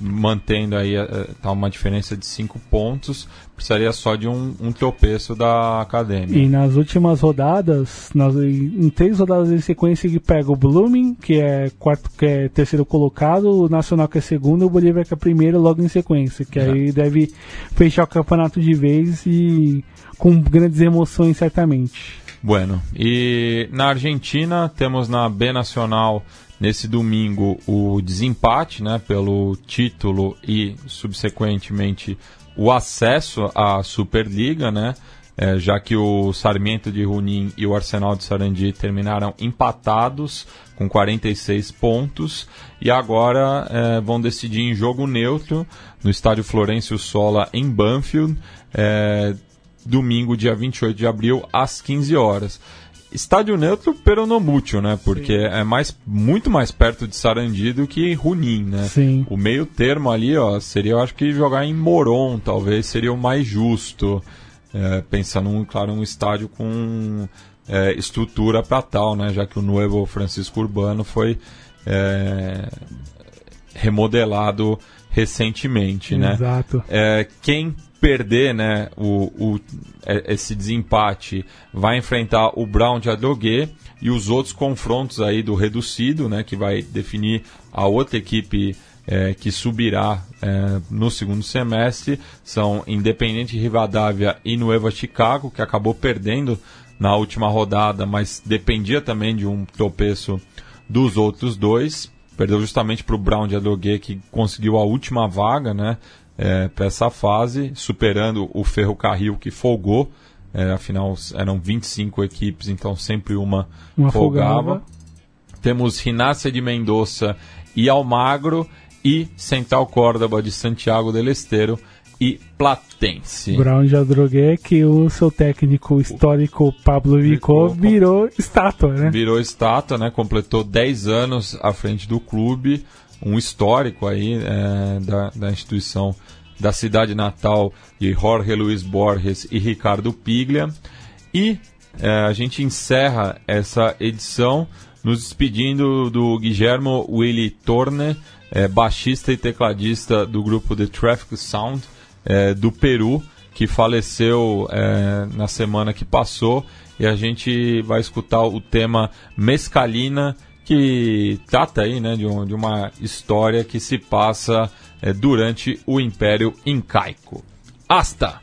mantendo aí é, tá uma diferença de 5 pontos, precisaria só de um, um tropeço da academia. E nas últimas rodadas, nas, em três rodadas em sequência, ele pega o Blooming, que é quarto, que é terceiro colocado, o Nacional que é segundo, o Bolívar que é primeiro, logo em sequência, que é. aí deve fechar o campeonato de vez e com grandes emoções certamente. Bueno, e na Argentina temos na B Nacional nesse domingo o desempate né, pelo título e subsequentemente o acesso à Superliga, né? É, já que o Sarmiento de Junín e o Arsenal de Sarandi terminaram empatados com 46 pontos e agora é, vão decidir em jogo neutro no estádio Florencio Sola em Banfield, é, domingo, dia 28 de abril, às 15 horas. Estádio neutro peronomútil, né? Porque Sim. é mais, muito mais perto de Sarandi do que Runim, né? Sim. O meio termo ali, ó, seria, eu acho que jogar em Moron, talvez, seria o mais justo. É, pensando, claro, um estádio com é, estrutura para tal, né? Já que o novo Francisco Urbano foi é, remodelado recentemente, né? Exato. É, quem perder né, o, o, é, esse desempate, vai enfrentar o Brown de Adrogué e os outros confrontos aí do reducido, né, que vai definir a outra equipe é, que subirá é, no segundo semestre, são Independente Rivadavia e Nueva Chicago, que acabou perdendo na última rodada, mas dependia também de um tropeço dos outros dois. Perdeu justamente para o Brown de Adrogué, que conseguiu a última vaga, né? É, para essa fase, superando o Ferrocarril que folgou. É, afinal, eram 25 equipes, então sempre uma, uma folgava. folgava. Temos Rinácia de Mendoza e Almagro e Central Córdoba de Santiago del Estero e Platense. Brown já droguei que o seu técnico histórico Pablo Vico virou estátua, né? Virou estátua, né? Completou 10 anos à frente do clube um histórico aí é, da, da instituição da cidade natal de Jorge Luiz Borges e Ricardo Piglia. E é, a gente encerra essa edição nos despedindo do Guillermo Willy Torne, é, baixista e tecladista do grupo The Traffic Sound é, do Peru, que faleceu é, na semana que passou. E a gente vai escutar o tema Mescalina que trata aí, né, de, um, de uma história que se passa é, durante o Império Incaico. Hasta!